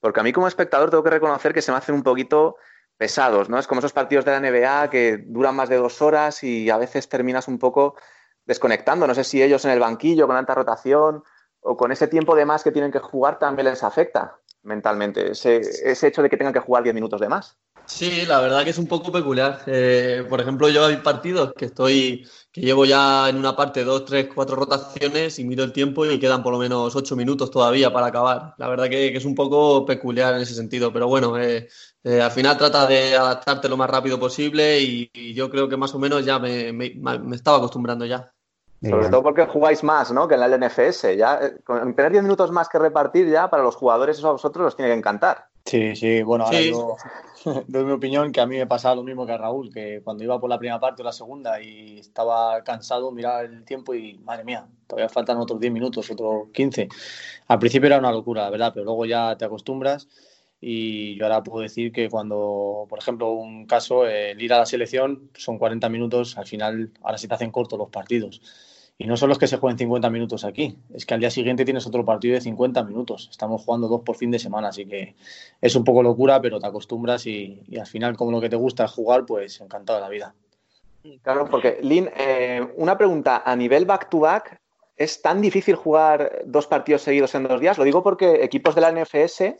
Porque a mí como espectador tengo que reconocer que se me hacen un poquito pesados, ¿no? Es como esos partidos de la NBA que duran más de dos horas y a veces terminas un poco desconectando. No sé si ellos en el banquillo, con tanta rotación o con ese tiempo de más que tienen que jugar también les afecta mentalmente, ese, hecho de que tengan que jugar 10 minutos de más. Sí, la verdad que es un poco peculiar. Eh, por ejemplo, yo hay partidos que estoy, que llevo ya en una parte dos, tres, cuatro rotaciones y miro el tiempo y quedan por lo menos ocho minutos todavía para acabar. La verdad que, que es un poco peculiar en ese sentido, pero bueno, eh, eh, al final trata de adaptarte lo más rápido posible y, yo creo que más o menos ya me- me estaba acostumbrando ya. Sobre todo porque jugáis más, ¿no? Que en la LNFS. Ya, eh, con tener 10 minutos más que repartir ya para los jugadores eso a vosotros os tiene que encantar. Sí, sí, bueno, ahora Sí. yo doy mi opinión que a mí me pasaba lo mismo que a Raúl, que cuando iba por la primera parte o la segunda y estaba cansado, miraba el tiempo y madre mía, todavía faltan otros 10 minutos, otros 15. Al principio era una locura, la verdad, pero luego ya te acostumbras y yo ahora puedo decir que cuando, por ejemplo, un caso, el ir a la selección son 40 minutos, al final ahora se te hacen cortos los partidos. Y no solo es que se jueguen 50 minutos aquí, es que al día siguiente tienes otro partido de 50 minutos. Estamos jugando dos por fin de semana, así que es un poco locura, pero te acostumbras y, al final, como lo que te gusta es jugar, pues encantado de la vida. Claro, porque Lin, eh, una pregunta, a nivel back-to-back, ¿es tan difícil jugar dos partidos seguidos en dos días? Lo digo porque equipos de la NFS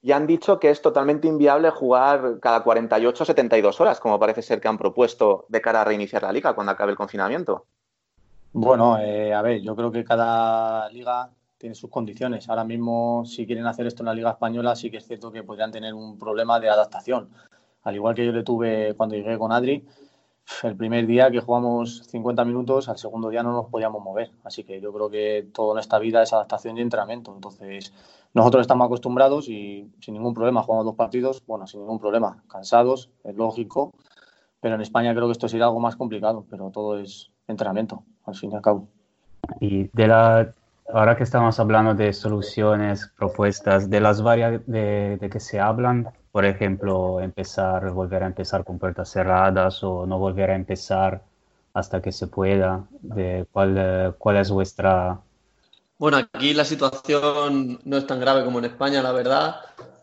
ya han dicho que es totalmente inviable jugar cada 48 o 72 horas, como parece ser que han propuesto de cara a reiniciar la liga cuando acabe el confinamiento. Bueno, eh, a ver, yo creo que cada liga tiene sus condiciones. Ahora mismo, si quieren hacer esto en la Liga Española, sí que es cierto que podrían tener un problema de adaptación. Al igual que yo le tuve cuando llegué con Adri, el primer día que jugamos 50 minutos, al segundo día no nos podíamos mover. Así que yo creo que todo en esta vida es adaptación y entrenamiento. Entonces, nosotros estamos acostumbrados y sin ningún problema jugamos dos partidos, bueno, sin ningún problema, cansados, es lógico, pero en España creo que esto sería algo más complicado, pero todo es entrenamiento, al fin y al cabo. Y de la, ahora que estamos hablando de soluciones, propuestas, de las varias de, de que se hablan, por ejemplo, empezar, volver a empezar con puertas cerradas o no volver a empezar hasta que se pueda, de cuál, eh, cuál es vuestra... Bueno, aquí la situación no es tan grave como en España, la verdad.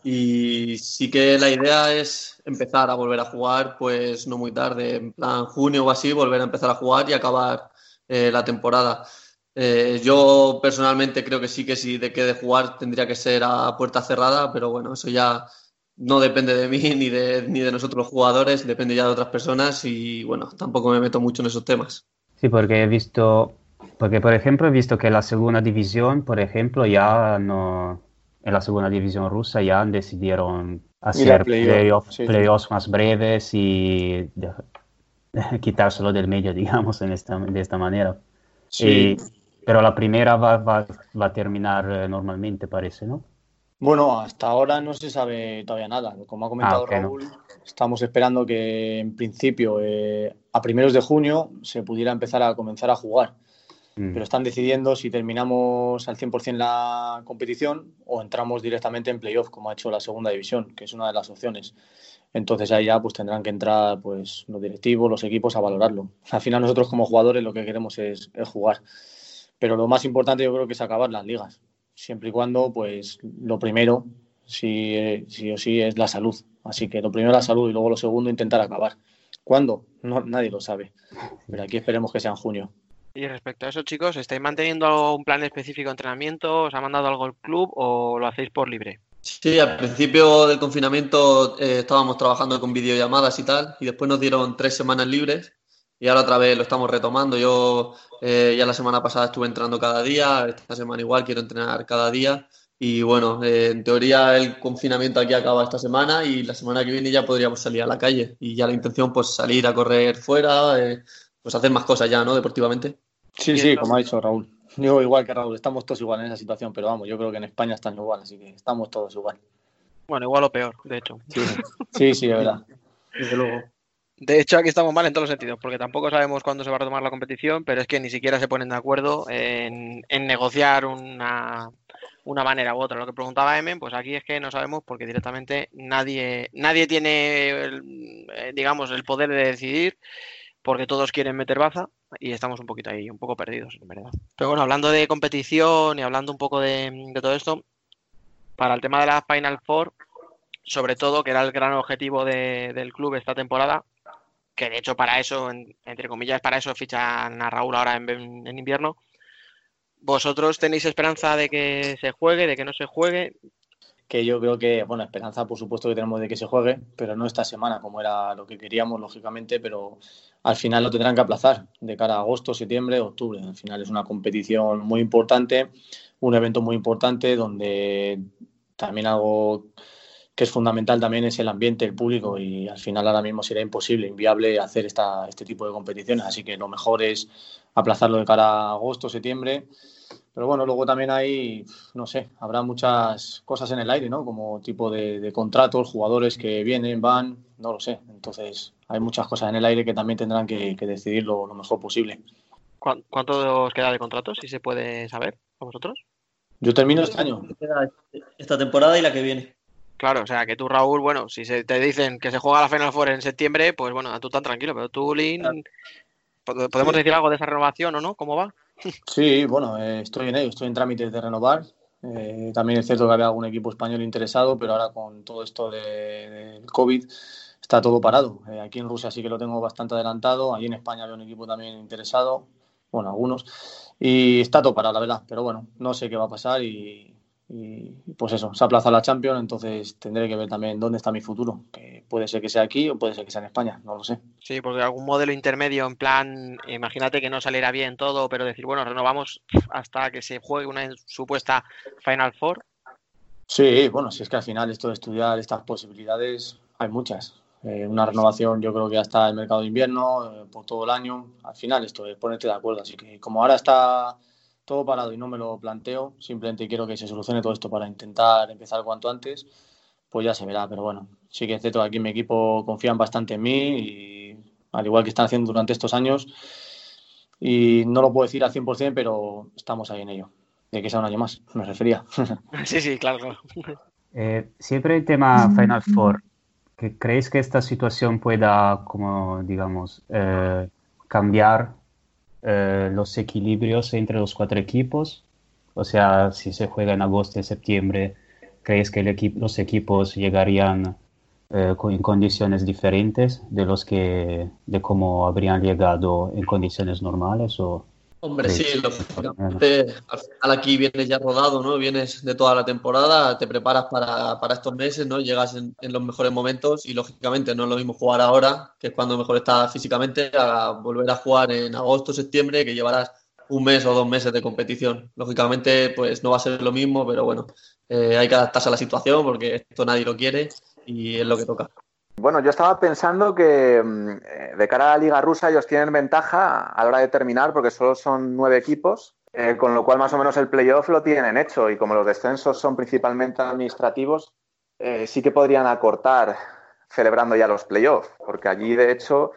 Y sí que la idea es empezar a volver a jugar, pues no muy tarde, en plan junio o así, volver a empezar a jugar y acabar eh, la temporada. Eh, yo personalmente creo que sí que si de qué de jugar tendría que ser a puerta cerrada, pero bueno, eso ya no depende de mí ni de, ni de nosotros los jugadores, depende ya de otras personas y bueno, tampoco me meto mucho en esos temas. Sí, porque he visto, porque por ejemplo he visto que la segunda división, por ejemplo, ya no, en la segunda división rusa ya decidieron hacer playoff, playoffs sí, sí. playoffs más breves y quitárselo del medio, digamos, en esta, de esta manera. Sí. Y- pero la primera va, va, va a terminar eh, normalmente, parece, ¿no? Bueno, hasta ahora no se sabe todavía nada. Como ha comentado Ah, ok, no. Raúl, estamos esperando que en principio eh, a primeros de junio se pudiera empezar a comenzar a jugar. Mm. Pero están decidiendo si terminamos al 100% la competición o entramos directamente en playoff, como ha hecho la segunda división, que es una de las opciones. Entonces ahí ya pues tendrán que entrar pues los directivos, los equipos a valorarlo. Al final nosotros como jugadores lo que queremos es, jugar. Pero lo más importante yo creo que es acabar las ligas. Siempre y cuando, pues, lo primero, sí, sí o sí, es la salud. Así que lo primero la salud y luego lo segundo, intentar acabar. ¿Cuándo? No, nadie lo sabe. Pero aquí esperemos que sea en junio. Y respecto a eso, chicos, ¿estáis manteniendo un plan específico de entrenamiento? ¿Os ha mandado algo el club o lo hacéis por libre? Sí, al principio del confinamiento eh, estábamos trabajando con videollamadas y tal, y después nos dieron tres semanas libres y ahora otra vez lo estamos retomando. Yo eh, ya la semana pasada estuve entrenando cada día, esta semana igual quiero entrenar cada día y bueno, eh, en teoría el confinamiento aquí acaba esta semana y la semana que viene ya podríamos salir a la calle y ya la intención pues salir a correr fuera, eh, pues hacer más cosas ya, ¿no? Deportivamente. Sí, sí, como ha dicho Raúl. Yo igual que Raúl, estamos todos igual en esa situación, pero vamos, yo creo que en España están igual, así que estamos todos igual. Bueno, igual o peor, de hecho. Sí, sí, es verdad. Desde luego. De hecho, aquí estamos mal en todos los sentidos, porque tampoco sabemos cuándo se va a retomar la competición, pero es que ni siquiera se ponen de acuerdo en, en negociar una, una manera u otra. Lo que preguntaba Emen, pues aquí es que no sabemos porque directamente nadie, nadie tiene, el, eh, digamos, el poder de decidir, porque todos quieren meter baza y estamos un poquito ahí, un poco perdidos, en verdad. Pero bueno, hablando de competición y hablando un poco de, todo esto, para el tema de la Final Four, sobre todo, que era el gran objetivo de- del club esta temporada, que de hecho para eso, en- entre comillas, para eso fichan a Raúl ahora en, en invierno. ¿Vosotros tenéis esperanza de que se juegue, de que no se juegue? Que yo creo que, bueno, esperanza por supuesto que tenemos de que se juegue, pero no esta semana como era lo que queríamos, lógicamente, pero al final lo tendrán que aplazar de cara a agosto, septiembre, octubre. Al final es una competición muy importante, un evento muy importante donde también algo que es fundamental también es el ambiente, el público y al final ahora mismo sería imposible, inviable hacer esta, este tipo de competiciones, así que lo mejor es aplazarlo de cara a agosto, septiembre. Pero bueno, luego también hay, no sé, habrá muchas cosas en el aire, ¿no? Como tipo de, de contratos, jugadores que vienen, van, no lo sé. Entonces, hay muchas cosas en el aire que también tendrán que, que decidir lo, lo mejor posible. ¿Cuán- ¿Cuánto os queda de contrato, si se puede saber, a vosotros? Yo termino este año. Esta temporada y la que viene. Claro, o sea, que tú, Raúl, bueno, si se te dicen que se juega la Final Four en septiembre, pues bueno, tú tan tranquilo, pero tú, Lin, ¿pod- ¿podemos decir algo de esa renovación o no? ¿Cómo va? Sí, bueno, eh, estoy en ello, estoy en trámites de renovar. Eh, también es cierto que había algún equipo español interesado, pero ahora con todo esto de- del COVID está todo parado. Eh, aquí en Rusia sí que lo tengo bastante adelantado, allí en España había un equipo también interesado, bueno, algunos, y está todo parado, la verdad. Pero bueno, no sé qué va a pasar y, pues eso, se aplaza la Champions, entonces tendré que ver también dónde está mi futuro, puede ser que sea aquí o puede ser que sea en España, no lo sé. Sí, porque algún modelo intermedio en plan, imagínate que no saliera bien todo, pero decir, bueno, renovamos hasta que se juegue una supuesta Final Four. Sí, bueno, si es que al final esto de estudiar estas posibilidades hay muchas. Eh, una renovación yo creo que hasta el mercado de invierno, eh, por todo el año. Al final esto es ponerte de acuerdo. Así que como ahora está todo parado y no me lo planteo, simplemente quiero que se solucione todo esto para intentar empezar cuanto antes, pues ya se verá. Pero bueno, sí que es cierto aquí mi equipo confían bastante en mí y al igual que están haciendo durante estos años. Y no lo puedo decir al 100%, pero estamos ahí en ello. De que sea un año más, me refería. Sí, sí, claro. Eh, siempre el tema Final Four. ¿que ¿Creéis que esta situación pueda, como digamos, eh, cambiar eh, los equilibrios entre los cuatro equipos? O sea, si se juega en agosto y septiembre, ¿creéis que el equi- los equipos llegarían eh, en condiciones diferentes de los que de cómo habrían llegado en condiciones normales? O Hombre, sí, lógicamente, al final aquí vienes ya rodado, ¿no? Vienes de toda la temporada, te preparas para, para estos meses, ¿no? Llegas en, en los mejores momentos y lógicamente no es lo mismo jugar ahora, que es cuando mejor estás físicamente, a volver a jugar en agosto, septiembre, que llevarás un mes o dos meses de competición. Lógicamente, pues no va a ser lo mismo, pero bueno, eh, hay que adaptarse a la situación porque esto nadie lo quiere y es lo que toca. Bueno, yo estaba pensando que mm, eh, de cara a la Liga Rusa ellos tienen ventaja a la hora de terminar porque solo son nueve equipos, eh, con lo cual más o menos el playoff lo tienen hecho y como los descensos son principalmente administrativos, sí que podrían acortar celebrando ya los playoffs, porque allí de hecho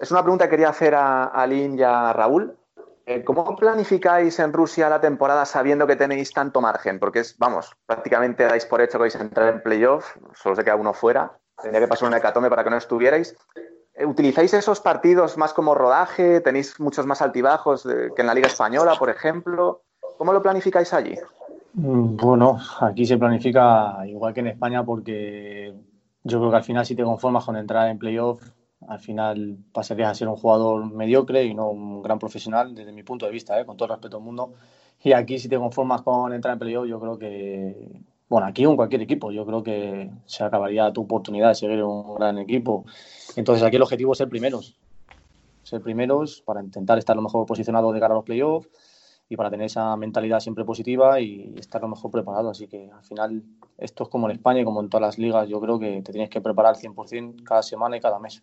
es una pregunta que quería hacer a, a y a Raúl. Eh, ¿Cómo planificáis en Rusia la temporada sabiendo que tenéis tanto margen? Porque es, vamos, prácticamente dais por hecho que vais a entrar en playoff, solo se queda uno fuera. Tendría que pasar una hecatombe para que no estuvierais. Eh, ¿Utilizáis esos partidos más como rodaje? ¿Tenéis muchos más altibajos de- que en la Liga Española, por ejemplo? ¿Cómo lo planificáis allí? Mm, Bueno, aquí se planifica igual que en España porque yo creo que al final si te conformas con entrar en playoff, al final pasarías a ser un jugador mediocre y no un gran profesional desde mi punto de vista, ¿eh? con todo el respeto al mundo. Y aquí si te conformas con entrar en playoff, yo creo que, bueno, aquí o en cualquier equipo, yo creo que se acabaría tu oportunidad de seguir un gran equipo. Entonces aquí el objetivo es ser primeros, ser primeros para intentar estar lo mejor posicionado de cara a los playoffs y para tener esa mentalidad siempre positiva y estar lo mejor preparado. Así que al final esto es como en España y como en todas las ligas, yo creo que te tienes que preparar 100% cada semana y cada mes.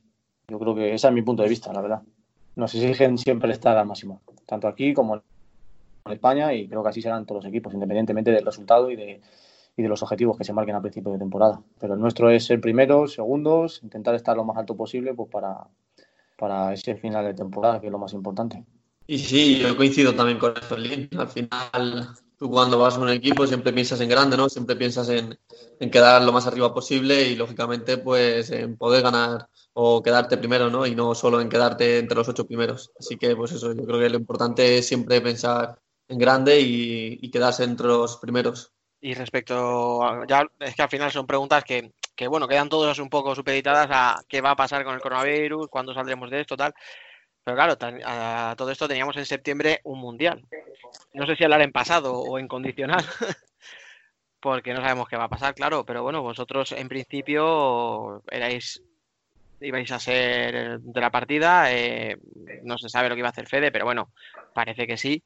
Yo creo que ese es mi punto de vista, la verdad. Nos exigen siempre estar al máximo, tanto aquí como en España y creo que así serán todos los equipos, independientemente del resultado y de, y de los objetivos que se marquen a principio de temporada. Pero el nuestro es ser primeros, segundos, intentar estar lo más alto posible pues para, para ese final de temporada, que es lo más importante. Y sí, yo coincido también con esto, Lin. Al final, cuando vas a un equipo siempre piensas en grande, ¿no? Siempre piensas en, en quedar lo más arriba posible y, lógicamente, pues en poder ganar o quedarte primero, ¿no? Y no solo en quedarte entre los ocho primeros. Así que, pues eso, yo creo que lo importante es siempre pensar en grande y, y quedarse entre los primeros. Y respecto a, ya es que al final son preguntas que, que, bueno, quedan todas un poco supeditadas a qué va a pasar con el coronavirus, cuándo saldremos de esto, tal. Pero claro, a todo esto teníamos en septiembre un mundial. No sé si hablar en pasado o en condicional, porque no sabemos qué va a pasar, claro. Pero bueno, vosotros en principio erais, ibais a ser de la partida. eh, no se sabe lo que iba a hacer Fede, pero bueno, parece que sí.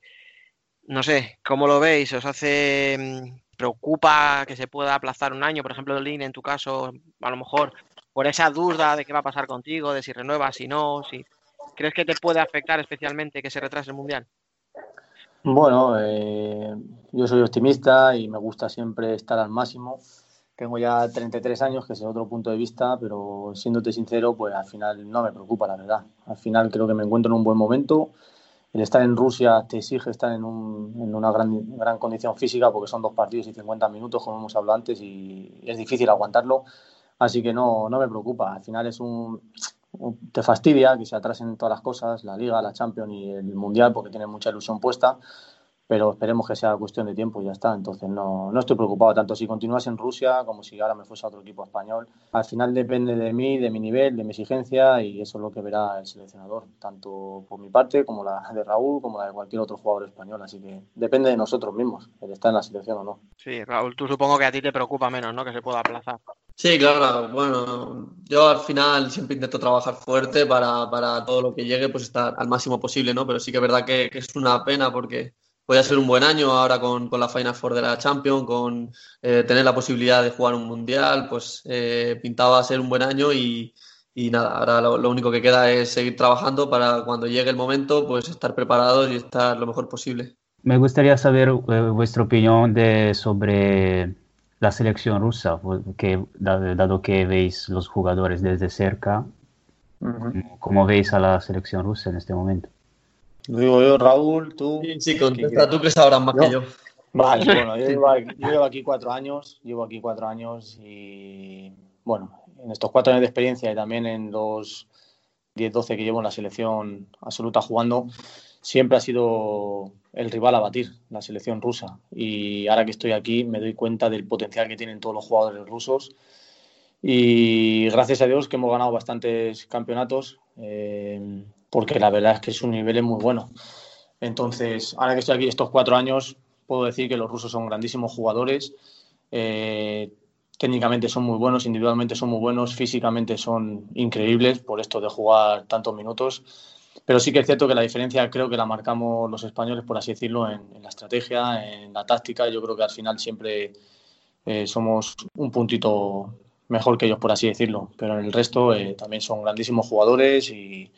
No sé, ¿cómo lo veis? ¿Os hace mm, preocupa que se pueda aplazar un año? Por ejemplo, Lin, en tu caso, a lo mejor por esa duda de qué va a pasar contigo, de si renuevas, si no, si ¿crees que te puede afectar especialmente que se retrase el mundial? Bueno, eh, yo soy optimista y me gusta siempre estar al máximo. Tengo ya 33 años, que es otro punto de vista, pero siéndote sincero, pues al final no me preocupa, la verdad. Al final creo que me encuentro en un buen momento. El estar en Rusia te exige estar en, un- en una gran, gran condición física porque son dos partidos y 50 minutos, como hemos hablado antes, y es difícil aguantarlo. Así que no, no me preocupa. Al final es un, te fastidia que se atrasen todas las cosas, la Liga, la Champions y el Mundial, porque tienen mucha ilusión puesta pero esperemos que sea cuestión de tiempo y ya está. Entonces no, no estoy preocupado tanto si continúas en Rusia como si ahora me fuese a otro equipo español. Al final depende de mí, de mi nivel, de mi exigencia y eso es lo que verá el seleccionador, tanto por mi parte como la de Raúl, como la de cualquier otro jugador español. Así que depende de nosotros mismos, el estar en la selección o no. Sí, Raúl, tú supongo que a ti te preocupa menos, ¿no? Que se pueda aplazar. Sí, claro, bueno, yo al final siempre intento trabajar fuerte para, para todo lo que llegue, pues estar al máximo posible, ¿no? Pero sí que es verdad que, que es una pena porque Puede ser un buen año ahora con, con la Final Four de la Champions, con eh, tener la posibilidad de jugar un mundial, pues eh, pintaba ser un buen año y, y nada, ahora lo, lo, único que queda es seguir trabajando para cuando llegue el momento, pues estar preparados y estar lo mejor posible. Me gustaría saber eh, vuestra opinión de, sobre la selección rusa, que, dado que veis los jugadores desde cerca, uh -huh. ¿cómo veis a la selección rusa en este momento? Lo digo yo, Raúl, tú. Sí, sí contesta tú que sabrás más ¿Yo? que yo. Vale, bueno, yo llevo, aquí, yo llevo aquí cuatro años, llevo aquí cuatro años y bueno, en estos cuatro años de experiencia y también en los 10, 12 que llevo en la selección absoluta jugando, siempre ha sido el rival a batir, la selección rusa. Y ahora que estoy aquí me doy cuenta del potencial que tienen todos los jugadores rusos. Y gracias a Dios que hemos ganado bastantes campeonatos, eh, porque la verdad es que su nivel es muy bueno. Entonces, ahora que estoy aquí estos cuatro años, puedo decir que los rusos son grandísimos jugadores. Eh, técnicamente son muy buenos, individualmente son muy buenos, físicamente son increíbles por esto de jugar tantos minutos. Pero sí que es cierto que la diferencia creo que la marcamos los españoles, por así decirlo, en, en la estrategia, en la táctica. Yo creo que al final siempre eh, somos un puntito mejor que ellos, por así decirlo. Pero en el resto eh, también son grandísimos jugadores y,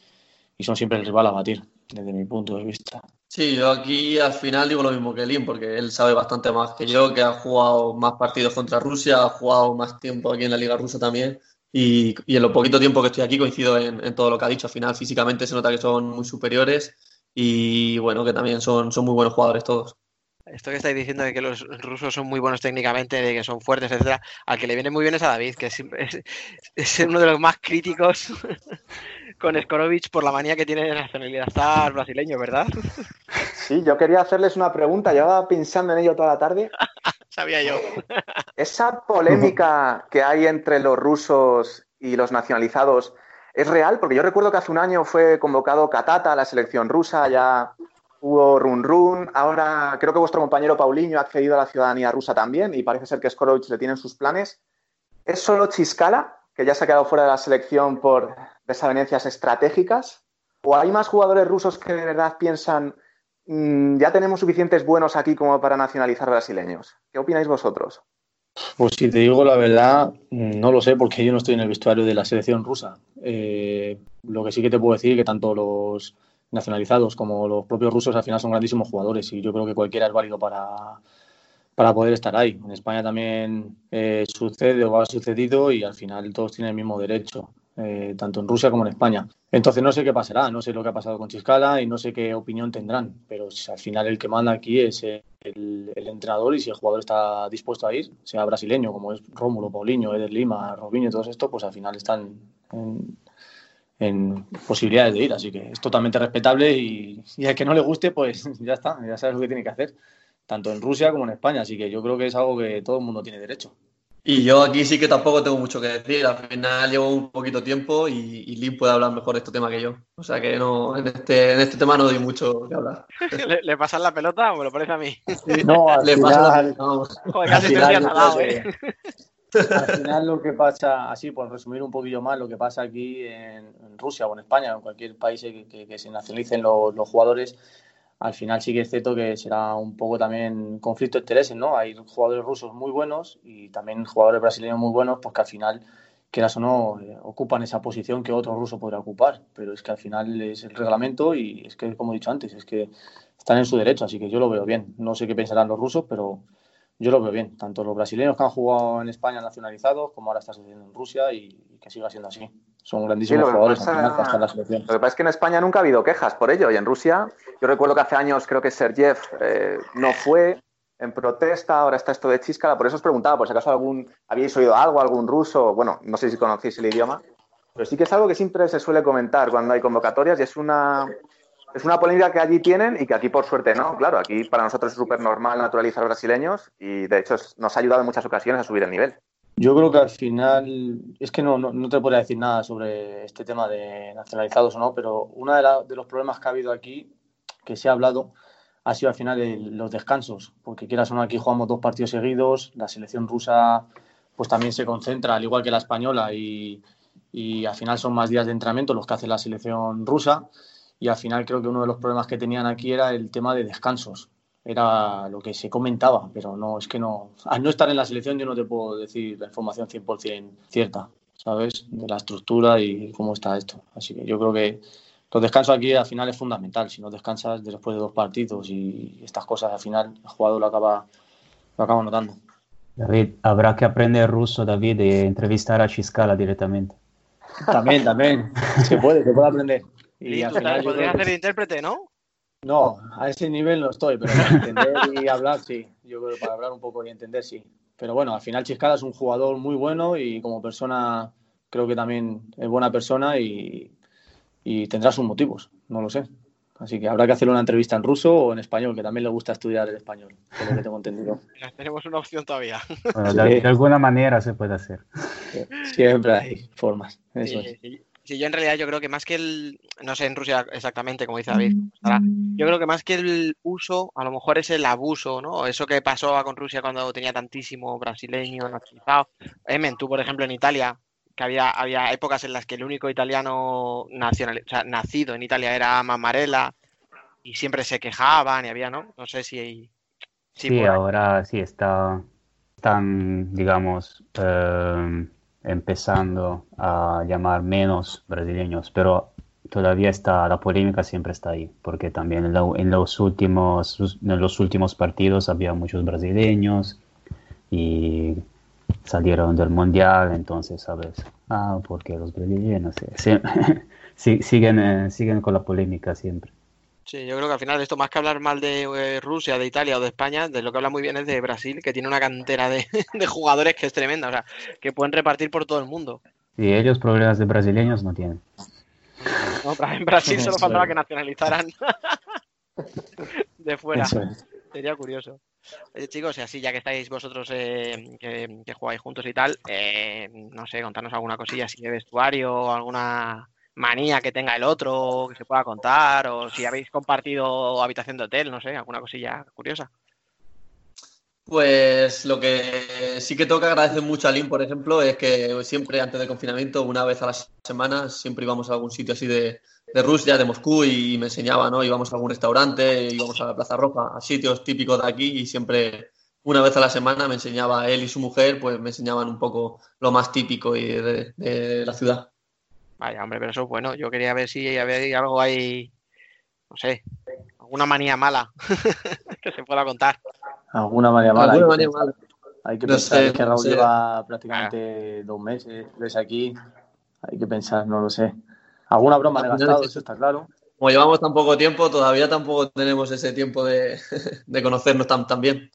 y, son siempre el rival a batir, desde mi punto de vista. Sí, yo aquí al final digo lo mismo que Lin, porque él sabe bastante más que yo, que ha jugado más partidos contra Rusia, ha jugado más tiempo aquí en la Liga Rusa también. Y, y en lo poquito tiempo que estoy aquí coincido en, en, todo lo que ha dicho. Al final, físicamente se nota que son muy superiores y bueno, que también son, son muy buenos jugadores todos. Esto que estáis diciendo de que los rusos son muy buenos técnicamente, de que son fuertes, etcétera, al que le viene muy bien es a David, que es, es, es uno de los más críticos con Skorovic por la manía que tiene de nacionalidad brasileño, ¿verdad? Sí, yo quería hacerles una pregunta, llevaba pensando en ello toda la tarde. Sabía yo. Esa polémica que hay entre los rusos y los nacionalizados, ¿es real? Porque yo recuerdo que hace un año fue convocado Katata a la selección rusa, ya hubo run run, ahora creo que vuestro compañero Paulinho ha accedido a la ciudadanía rusa también y parece ser que Skorovic le tiene en sus planes. ¿Es solo Chiscala, que ya se ha quedado fuera de la selección por desavenencias estratégicas? ¿O hay más jugadores rusos que de verdad piensan mmm, ya tenemos suficientes buenos aquí como para nacionalizar brasileños? ¿Qué opináis vosotros? Pues si te digo la verdad, no lo sé porque yo no estoy en el vestuario de la selección rusa. Eh, lo que sí que te puedo decir es que tanto los nacionalizados como los propios rusos al final son grandísimos jugadores y yo creo que cualquiera es válido para, para poder estar ahí. En España también eh, sucede o ha sucedido y al final todos tienen el mismo derecho, eh, tanto en Rusia como en España. Entonces no sé qué pasará, no sé lo que ha pasado con Chiscala y no sé qué opinión tendrán, pero al final el que manda aquí es el, el, entrenador y si el jugador está dispuesto a ir, sea brasileño como es Rómulo, Paulinho, Eder Lima, Robinho, todos estos, pues al final están en, posibilidades de ir, así que es totalmente respetable y, y al que no le guste, pues ya está, ya sabes lo que tiene que hacer tanto en Rusia como en España, así que yo creo que es algo que todo el mundo tiene derecho. Y yo aquí sí que tampoco tengo mucho que decir, al final llevo un poquito tiempo y, y Lin puede hablar mejor de este tema que yo, o sea que no, en este, en este tema no doy mucho que hablar. ¿Le, ¿Le, pasan la pelota o me lo parece a mí? Sí, no, al Le final, pasa la pelota, Joder, casi estoy ¿eh? Al final lo que pasa, así por resumir un poquillo más, lo que pasa aquí en, en Rusia o en España o en cualquier país que, que, que se nacionalicen los, los jugadores, al final sí que es cierto que será un poco también conflicto de intereses, ¿no? Hay jugadores rusos muy buenos y también jugadores brasileños muy buenos, pues que al final, quieras o no, eh, ocupan esa posición que otro ruso podrá ocupar. Pero es que al final es el reglamento y es que, como he dicho antes, es que están en su derecho, así que yo lo veo bien. No sé qué pensarán los rusos, pero yo lo veo bien. Tanto los brasileños que han jugado en España nacionalizados, como ahora está sucediendo en Rusia y, y que siga siendo así son grandísimos sí, jugadores pasa, al final en la selección. Lo que pasa es que en España nunca ha habido quejas por ello y en Rusia, yo recuerdo que hace años creo que Sergev eh, no fue en protesta, ahora está esto de Chiscala, por eso os preguntaba, por si acaso algún habíais oído algo, algún ruso, bueno, no sé si conocéis el idioma, Pero sí que es algo que siempre se suele comentar cuando hay convocatorias y es una, es una polémica que allí tienen y que aquí por suerte no. Claro, aquí para nosotros es súper normal naturalizar brasileños y de hecho nos ha ayudado en muchas ocasiones a subir el nivel. Yo creo que al final, es que no, no, no te podría decir nada sobre este tema de nacionalizados o no, pero uno de, de los problemas que ha habido aquí, que se ha hablado, ha sido al final el- los descansos, porque quieras o no, aquí jugamos dos partidos seguidos, la selección rusa pues también se concentra, al igual que la española, y, y al final son más días de entrenamiento los que hace la selección rusa, y al final creo que uno de los problemas que tenían aquí era el tema de descansos. Era lo que se comentaba, pero no, es que no. Al no estar en la selección, yo no te puedo decir la información 100% cierta, ¿sabes? De la estructura y cómo está esto. Así que yo creo que los descansos aquí al final es fundamental. Si no descansas después de dos partidos y estas cosas, al final el jugador lo acaba, lo acaba notando. David, habrá que aprender ruso, David, y entrevistar a Chiscala directamente. También, también. Se puede, se puede aprender. Y al final podrías que hacer de intérprete, ¿no? No, a ese nivel no estoy, pero para entender y hablar sí. Yo creo que para hablar un poco y entender sí. Pero bueno, al final Chiscala es un jugador muy bueno y como persona creo que también es buena persona y, y tendrá sus motivos, no lo sé. Así que habrá que hacerle una entrevista en ruso o en español, que también le gusta estudiar el español, por lo que tengo entendido. Tenemos una opción todavía. Bueno, de, de alguna manera se puede hacer. Siempre hay formas. Eso Sí, es. Sí. Yo en realidad yo creo que más que el, no sé en Rusia exactamente como dice David, yo creo que más que el uso, a lo mejor es el abuso, ¿no? Eso que pasó con Rusia cuando tenía tantísimo brasileño nacionalizado. Emen, tú por ejemplo en Italia, que había, había épocas en las que el único italiano nacional, o sea, nacido en Italia era Mamarella y siempre se quejaban y había, ¿no? No sé si... si Sí, ahora sí está, están, digamos, eh, empezando a llamar menos brasileños, pero todavía está, la polémica siempre está ahí, porque también en, la- en los últimos, en los últimos partidos había muchos brasileños y salieron del mundial, entonces, ¿sabes? Ah, porque los brasileños sí, siguen, eh, siguen con la polémica siempre. Sí, yo creo que al final esto más que hablar mal de eh, Rusia, de Italia o de España, de lo que habla muy bien es de Brasil, que tiene una cantera de, de jugadores que es tremenda, o sea, que pueden repartir por todo el mundo. Y ellos problemas de brasileños no tienen. No, en Brasil solo faltaba que nacionalizaran de fuera. Es. Sería curioso. Oye, chicos, y así ya que estáis vosotros eh, que, que jugáis juntos y tal, eh, no sé, contarnos alguna cosilla así de vestuario, o alguna manía que tenga el otro, que se pueda contar, o si habéis compartido habitación de hotel, no sé, alguna cosilla curiosa. Pues lo que sí que toca agradecer mucho a Lin, por ejemplo, es que siempre antes del confinamiento, una vez a la semana, siempre íbamos a algún sitio así de, de Rusia, de Moscú, y me enseñaba, ¿no? Íbamos a algún restaurante, íbamos a la Plaza Roja, a sitios típicos de aquí, y siempre, una vez a la semana, me enseñaba él y su mujer, pues me enseñaban un poco lo más típico y de, de la ciudad. Vaya, hombre, pero eso es bueno. Yo quería ver si había algo ahí, no sé, alguna manía mala que se pueda contar. Alguna manera mala. Alguna hay que. Hay que No pensar sé, es que no Raúl sé. lleva prácticamente dos meses, ves aquí. Hay que pensar, no lo sé. Alguna broma final gastado, eso está claro. Como llevamos tan poco tiempo, todavía tampoco tenemos ese tiempo de, de conocernos tan, tan bien.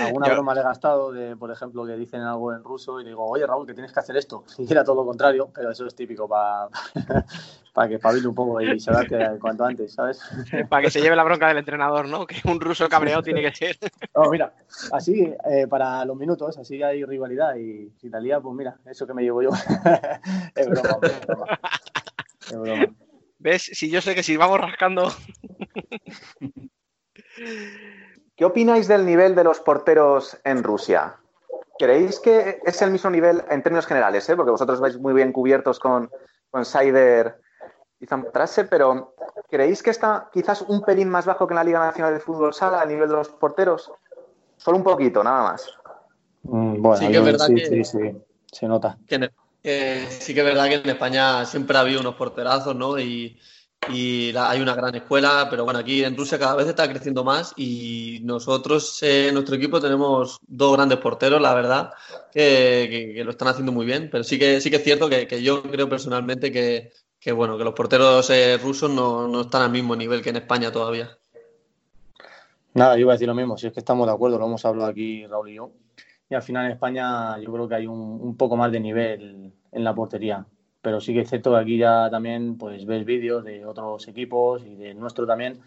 Alguna Yo- broma le he gastado de, por ejemplo, que dicen algo en ruso y le digo, oye Raúl, que tienes que hacer esto. Y era todo lo contrario, pero eso es típico para que espabile un poco y se adapte cuanto antes, ¿sabes? Para que se lleve la bronca del entrenador, ¿no? Que un ruso cabreado tiene que ser. No, mira, así eh, para los minutos, así hay rivalidad y si lía, pues mira, eso que me llevo yo. es broma, es broma. Es broma. ¿Ves? Si yo sé que si vamos rascando. ¿Qué opináis del nivel de los porteros en Rusia? ¿Creéis que es el mismo nivel en términos generales? eh? Porque vosotros vais muy bien cubiertos con, con Saider y Zamtrase, pero ¿creéis que está quizás un pelín más bajo que en la Liga Nacional de Fútbol Sala a nivel de los porteros? Solo un poquito, nada más. Mm, bueno, Sí que es verdad sí, que- sí, sí, se nota. que que sí que es verdad que en España siempre ha habido unos porterazos, ¿no? Y, y hay una gran escuela, pero bueno, aquí en Rusia cada vez está creciendo más y nosotros eh, nuestro equipo tenemos dos grandes porteros, la verdad, que, lo están haciendo muy bien, pero sí que, sí que es cierto que, yo creo personalmente que, que, bueno, que los porteros eh, rusos no, no están al mismo nivel que en España todavía. Nada, yo iba a decir lo mismo, si es que estamos de acuerdo, lo hemos hablado aquí Raúl y yo. Y al final en España yo creo que hay un, un poco más de nivel en la portería. Pero sí que es cierto que aquí ya también pues ves vídeos de otros equipos y de nuestro también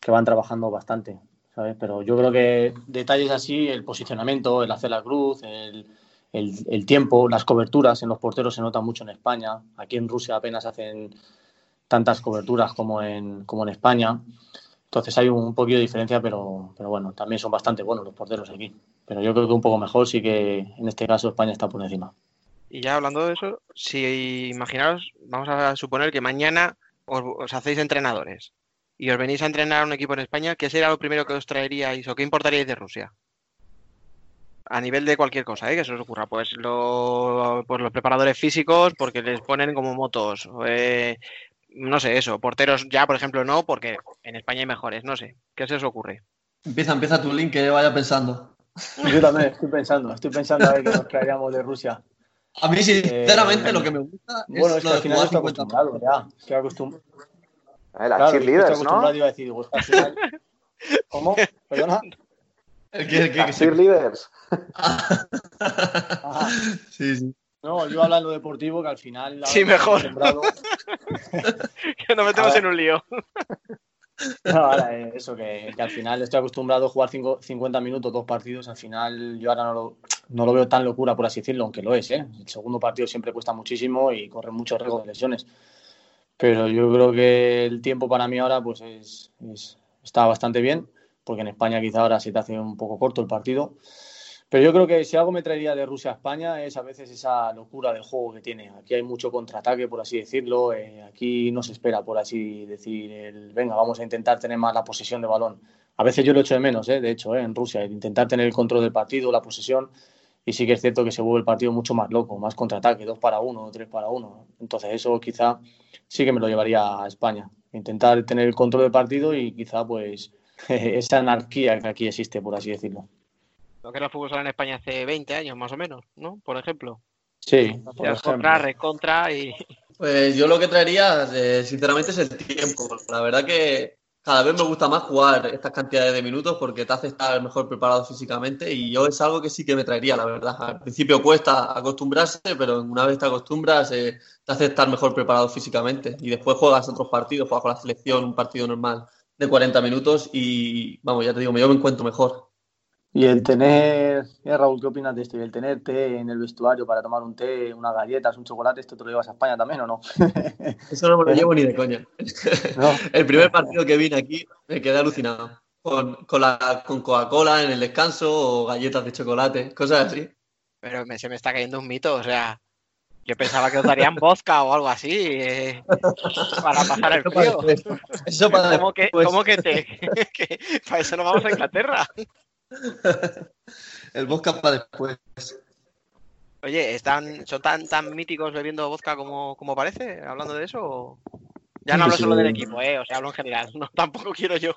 que van trabajando bastante, ¿sabes? Pero yo creo que detalles así, el posicionamiento, el hacer la cruz, el, el, el tiempo, las coberturas en los porteros se nota mucho en España. Aquí en Rusia apenas hacen tantas coberturas como en, como en España. Entonces hay un poquito de diferencia, pero, pero bueno, también son bastante buenos los porteros aquí. Pero yo creo que un poco mejor sí que en este caso España está por encima. Y ya hablando de eso, si imaginaros, vamos a suponer que mañana os, os hacéis entrenadores y os venís a entrenar a un equipo en España, ¿qué sería lo primero que os traeríais o qué importaríais de Rusia? A nivel de cualquier cosa, ¿eh? que se os ocurra. Pues, lo, pues los preparadores físicos, porque les ponen como motos. eh, no sé, eso. Porteros ya, por ejemplo, no, porque en España hay mejores. No sé. ¿Qué se os ocurre? Empieza, empieza tu link que vaya pensando. Yo también estoy pensando, estoy pensando a ver qué nos traeríamos de Rusia. A mí, sinceramente, Eh, lo que me gusta Bueno, es, es que lo de final jugar estoy 50 acostumbrado ya. Estoy acostumbrado. Eh, las Claro, es que cheerleaders, estoy acostumbrado ¿no? iba a decir, digo, es que al final... ¿Cómo? ¿Perdona? Que- el que- Las cheerleaders. Ajá. Sí, sí. No, yo hablar de lo deportivo, que al final... Sí, mejor. que nos metemos en un lío. No, ahora, eh, eso, que, al final estoy acostumbrado a jugar cinco- 50 minutos, dos partidos. Al final yo ahora no lo, no lo veo tan locura, por así decirlo, aunque lo es. ¿eh? El segundo partido siempre cuesta muchísimo y corre mucho riesgo de lesiones. Pero yo creo que el tiempo para mí ahora pues es, es- está bastante bien, porque en España quizá ahora se te hace un poco corto el partido. Pero yo creo que si algo me traería de Rusia a España es a veces esa locura del juego que tiene. Aquí hay mucho contraataque, por así decirlo. eh, aquí no se espera, por así decir, el venga, vamos a intentar tener más la posesión de balón. A veces yo lo echo de menos, eh, de hecho, eh, en Rusia, el intentar tener el control del partido, la posesión. Y sí que es cierto que se vuelve el partido mucho más loco, más contraataque, dos para uno, tres para uno. Entonces eso quizá sí que me lo llevaría a España. Intentar tener el control del partido y quizá pues esa anarquía que aquí existe, por así decirlo. Lo que era el fútbol sala en España hace 20 años, más o menos, ¿no? Por ejemplo. Sí, por ejemplo. contra, recontra y. Pues yo lo que traería, sinceramente, es el tiempo. La verdad que cada vez me gusta más jugar estas cantidades de minutos porque te hace estar mejor preparado físicamente y yo es algo que sí que me traería, la verdad. Al principio cuesta acostumbrarse, pero una vez te acostumbras eh, te hace estar mejor preparado físicamente y después juegas otros partidos, juegas con la selección, un partido normal de 40 minutos y vamos, ya te digo, yo me encuentro mejor. Y el tener, eh, Raúl, ¿qué opinas de esto? Y el tener té en el vestuario para tomar un té, unas galletas, un chocolate, ¿esto te lo llevas a España también o no? Eso no me lo llevo ni de coña. No. El primer partido que vine aquí me quedé alucinado. Con, con, la, con Coca-Cola en el descanso o galletas de chocolate, cosas así. Pero me- se me está cayendo un mito, o sea. Yo pensaba que os darían vodka o algo así. eh, para pasar el frío. Eso para ¿Cómo que, después. ¿Cómo que te.? que para eso nos vamos a Inglaterra. El vodka para después. Oye, ¿están, ¿son tan, tan míticos bebiendo vodka como, como parece? Hablando de eso. o- Ya no hablo solo del equipo, ¿eh? O sea, hablo en general. No, tampoco quiero yo.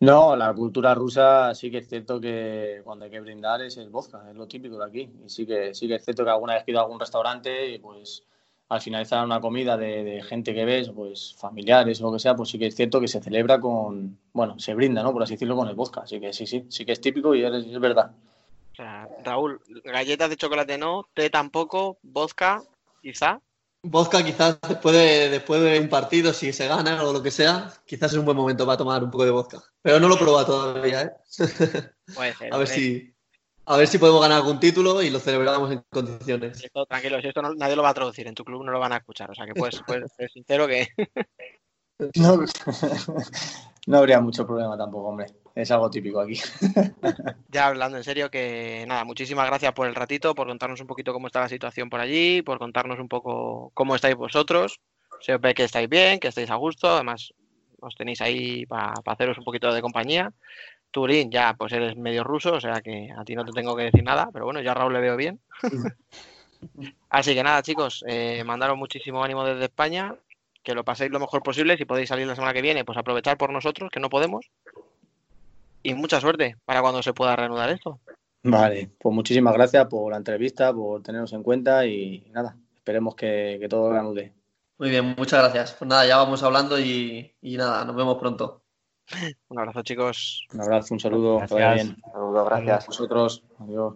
No, la cultura rusa sí que es cierto que cuando hay que brindar es el vodka, es lo típico de aquí. Y sí que, sí que es cierto que alguna vez he ido a algún restaurante y pues al finalizar una comida de, de gente que ves, pues familiares o lo que sea, pues sí que es cierto que se celebra con, bueno, se brinda, ¿no? Por así decirlo, con el vodka. Así que sí, sí, sí que es típico y es, es verdad. O sea, Raúl, galletas de chocolate no, té tampoco, vodka, quizá. Vodka quizás después de, después de un partido, si se gana o lo que sea, quizás es un buen momento para tomar un poco de vodka. Pero no lo he probado todavía, ¿eh? Puede ser. A ver si, a ver si podemos ganar algún título y lo celebramos en condiciones. Esto, tranquilo, si esto no- nadie lo va a traducir, en tu club no lo van a escuchar. O sea que puedes, puedes ser sincero que. No, no habría mucho problema tampoco, hombre. Es algo típico aquí. Ya hablando en serio, que nada, muchísimas gracias por el ratito, por contarnos un poquito cómo está la situación por allí, por contarnos un poco cómo estáis vosotros. Se ve que estáis bien, que estáis a gusto, además os tenéis ahí para haceros un poquito de compañía. Turín, ya pues eres medio ruso, o sea que a ti no te tengo que decir nada, pero bueno, yo a Raúl le veo bien. Así que nada, chicos, eh, mandaros muchísimo ánimo desde España, que lo paséis lo mejor posible. Si podéis salir la semana que viene, pues aprovechar por nosotros, que no podemos. Y mucha suerte para cuando se pueda reanudar esto. Vale, pues muchísimas gracias por la entrevista, por tenernos en cuenta y nada, esperemos que, que todo reanude. Muy bien, muchas gracias. Pues nada, ya vamos hablando y, y nada, nos vemos pronto. Un abrazo, chicos. Un abrazo, un saludo. Gracias. Bien. Un saludo, gracias. A vosotros. Adiós.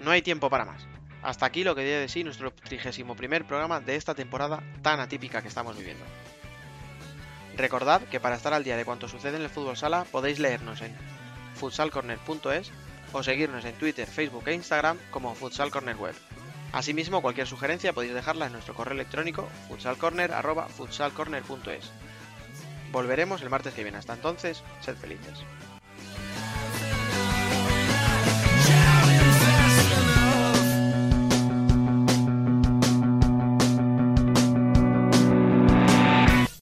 No hay tiempo para más. Hasta aquí lo que dio de sí nuestro 31 primer programa de esta temporada tan atípica que estamos viviendo. Recordad que para estar al día de cuanto sucede en el fútbol sala podéis leernos en futsalcorner.es o seguirnos en Twitter, Facebook e Instagram como Futsal Corner Web. Asimismo, cualquier sugerencia podéis dejarla en nuestro correo electrónico futsalcorner.futsalcorner.es. Volveremos el martes que viene. Hasta entonces, sed felices.